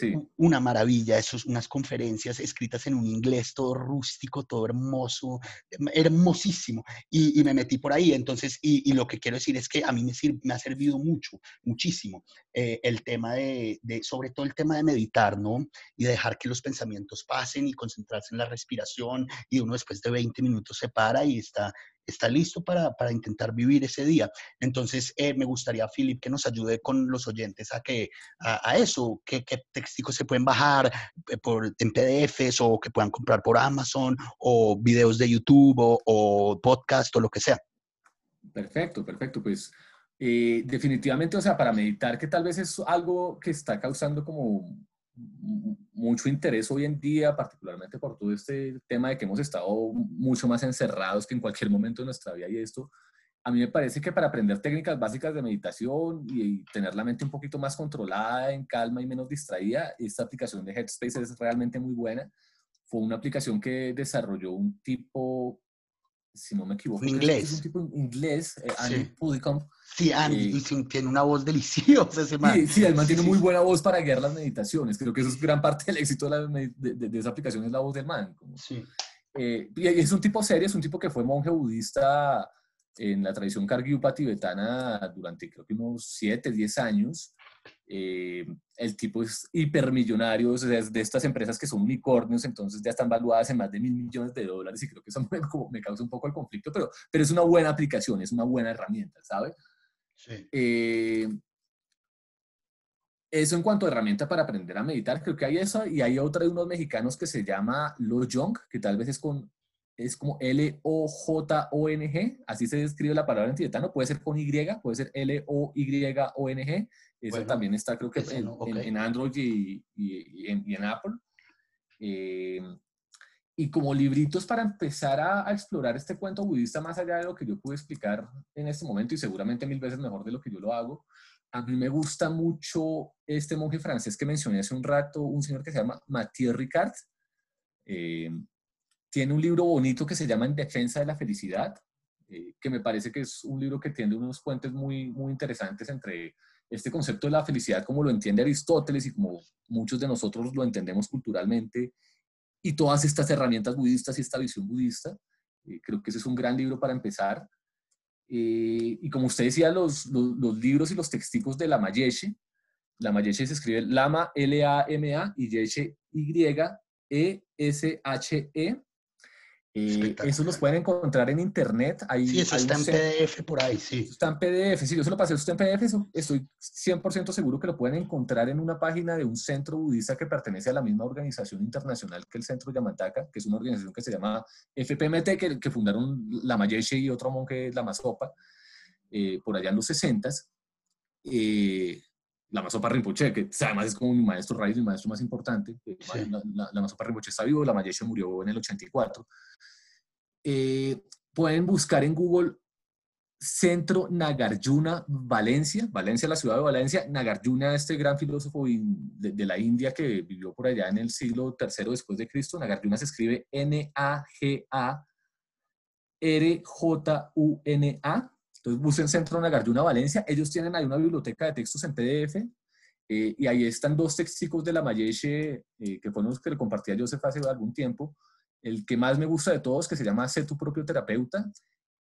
Mayeshe, una maravilla, esos, unas conferencias escritas en un inglés todo rústico, todo hermoso, em, hermosísimo. Y, me metí por ahí. Entonces, y, lo que quiero decir es que a mí me, me ha servido mucho, muchísimo, eh, el tema de, de, sobre todo el tema de meditar, ¿no? Y dejar que los pensamientos pasen y concentrarse en la respiración. Y uno después de 20 minutos se para y está está listo para, para intentar vivir ese día. Entonces, eh, me gustaría, Philip, que nos ayude con los oyentes a, que, a, eso, qué, textos se pueden bajar eh, por, en PDFs o que puedan comprar por Amazon o videos de YouTube o, podcast o lo que sea.
Perfecto, perfecto. Pues eh, definitivamente, o sea, para meditar, que tal vez es algo que está causando como mucho interés hoy en día, particularmente por todo este tema de que hemos estado mucho más encerrados que en cualquier momento de nuestra vida y esto, a mí me parece que para aprender técnicas básicas de meditación y tener la mente un poquito más controlada, en calma y menos distraída, esta aplicación de Headspace es realmente muy buena. Fue una aplicación que desarrolló un tipo, si no me equivoco,
inglés.
un tipo inglés, eh, Andy
Sí, Andy, y tiene una voz deliciosa ese man.
Sí, sí, él mantiene muy buena voz para guiar las meditaciones. Creo que eso es gran parte del éxito de, de, esa aplicación, es la voz del man.
sí.
Eh, y es un tipo serio, es un tipo que fue monje budista en la tradición Kargyupa tibetana durante creo que unos 7, 10 años. Eh, el tipo es hipermillonario, es de estas empresas que son unicornios, entonces ya están valuadas en más de mil millones de dólares y creo que eso me, me causa un poco el conflicto, pero, pero es una buena aplicación, es una buena herramienta, ¿sabes? Eh, eso en cuanto a herramienta para aprender a meditar, creo que hay eso, y hay otra de unos mexicanos que se llama Lo Jong, que tal vez es con es como L-O-J-O-N-G, así se describe la palabra en tibetano, puede ser con Y, puede ser L-O-Y-O-N-G, eso también está creo que en, Android y, en, Apple. Eh, y como libritos para empezar a, explorar este cuento budista más allá de lo que yo pude explicar en este momento y seguramente mil veces mejor de lo que yo lo hago. A mí me gusta mucho este monje francés que mencioné hace un rato, un señor que se llama Mathieu Ricard. Eh, tiene un libro bonito que se llama En defensa de la felicidad, eh, que me parece que es un libro que tiene unos puentes muy, muy interesantes entre este concepto de la felicidad como lo entiende Aristóteles y como muchos de nosotros lo entendemos culturalmente y todas estas herramientas budistas y esta visión budista. Eh, creo que ese es un gran libro para empezar. Eh, y como usted decía, los, los, libros y los texticos de la Mayeshe, la Mayeshe se escribe Lama, L-A-M-A, y Yeshe, Y-E-S-H-E. Esos los pueden encontrar en internet. Hay,
sí, eso está en PDF por ahí, sí.
está en PDF, sí, yo se lo pasé, eso está en PDF, estoy 100% seguro que lo pueden encontrar en una página de un centro budista que pertenece a la misma organización internacional que el Centro Yamataka, que es una organización que se llama FPMT, que, que fundaron la Mayeshe y otro monje, la Masopa, eh, por allá en los 60 eh, la Masopa Rinpoche, que además es como mi maestro raíz, mi maestro más importante. La, la, Masopa Rinpoche está vivo, la Mayeshe murió en el 84. Eh, pueden buscar en Google Centro Nagarjuna Valencia, Valencia, la ciudad de Valencia. Nagarjuna, este gran filósofo de, la India que vivió por allá en el siglo III después de Cristo. Nagarjuna se escribe N-A-G-A-R-J-U-N-A. Entonces busquen Centro Nagarjuna Valencia. Ellos tienen ahí una biblioteca de textos en PDF eh, y ahí están dos textos de la Mayeshe, eh, que fueron los que le compartí a Joseph hace algún tiempo. El que más me gusta de todos, que se llama Sé tu propio terapeuta,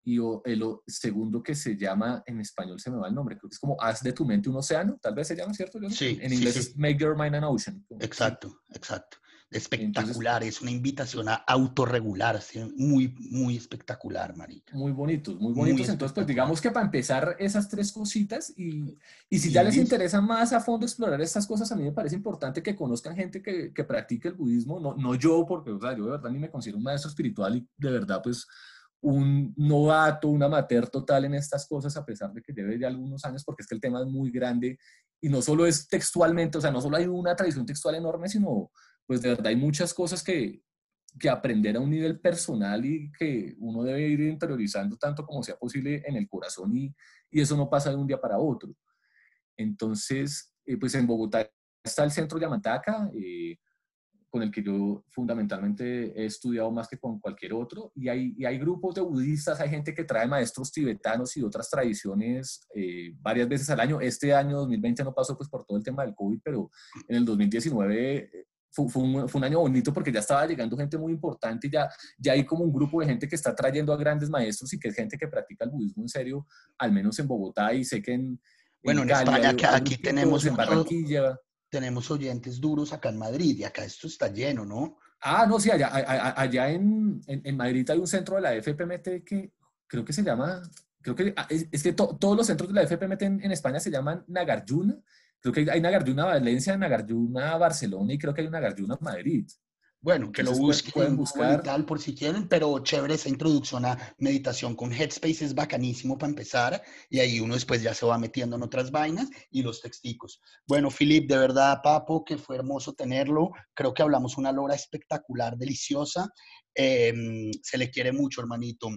y el segundo que se llama, en español se me va el nombre, creo que es como Haz de tu mente un océano, tal vez se llama, ¿cierto?
Sí.
En inglés es Make Your Mind an Ocean.
Exacto, exacto espectacular, es una invitación a autorregular, muy, muy espectacular, Marita.
Muy bonitos, muy bonitos. Entonces, pues digamos que para empezar esas tres cositas y, y si ya les interesa más a fondo explorar estas cosas, a mí me parece importante que conozcan gente que, que practique el budismo, no, no yo, porque o sea, yo de verdad ni me considero un maestro espiritual y de verdad pues un novato, un amateur total en estas cosas, a pesar de que lleve ya algunos años, porque es que el tema es muy grande y no solo es textualmente, o sea, no solo hay una tradición textual enorme, sino pues de verdad hay muchas cosas que, que aprender a un nivel personal y que uno debe ir interiorizando tanto como sea posible en el corazón y, y eso no pasa de un día para otro. Entonces, eh, pues en Bogotá está el centro de Amataca, eh, con el que yo fundamentalmente he estudiado más que con cualquier otro, y hay, y hay grupos de budistas, hay gente que trae maestros tibetanos y otras tradiciones eh, varias veces al año. Este año 2020 no pasó pues por todo el tema del COVID, pero en el 2019 fue, un, año bonito porque ya estaba llegando gente muy importante, ya, ya hay como un grupo de gente que está trayendo a grandes maestros y que es gente que practica el budismo en serio, al menos en Bogotá y sé que en...
Bueno, en, España, que aquí tenemos... En Barranquilla. Tenemos oyentes duros acá en Madrid y acá esto está lleno, ¿no?
Ah, no, sí, allá, allá en, en, Madrid hay un centro de la FPMT que creo que se llama, creo que ah, es, que todos los centros de la FPMT en, en España se llaman Nagarjuna Creo que hay Nagarjuna Valencia, Nagarjuna Barcelona y creo que hay una Nagarjuna Madrid.
Bueno, que lo busquen, pueden buscar. tal por si quieren, pero chévere esa introducción a meditación con Headspace es bacanísimo para empezar y ahí uno después ya se va metiendo en otras vainas y los texticos. Bueno, Filip, de verdad, Papo, que fue hermoso tenerlo. Creo que hablamos una lora espectacular, deliciosa. Em, se le quiere mucho, hermanito.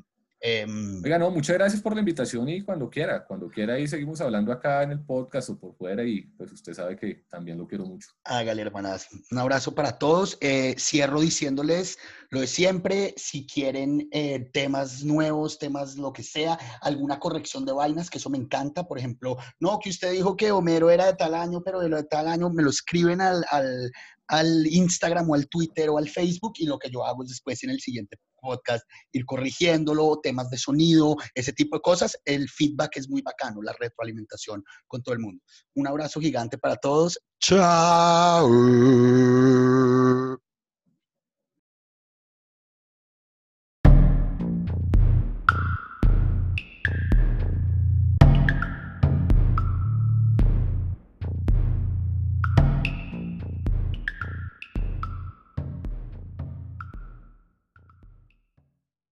Em, Oiga, no, muchas gracias por la invitación y cuando quiera, cuando quiera y seguimos hablando acá en el podcast o por fuera y pues usted sabe que también lo quiero mucho.
Hágale, hermanas. Un abrazo para todos. Eh, cierro diciéndoles lo de siempre, si quieren eh, temas nuevos, temas lo que sea, alguna corrección de vainas, que eso me encanta. Por ejemplo, no, que usted dijo que Homero era de tal año, pero de lo de tal año me lo escriben al, al, al Instagram o al Twitter o al Facebook y lo que yo hago es después en el siguiente podcast ir corrigiéndolo, temas de sonido, ese tipo de cosas. El feedback es muy bacano, la retroalimentación con todo el mundo. Un abrazo gigante para todos. Chao.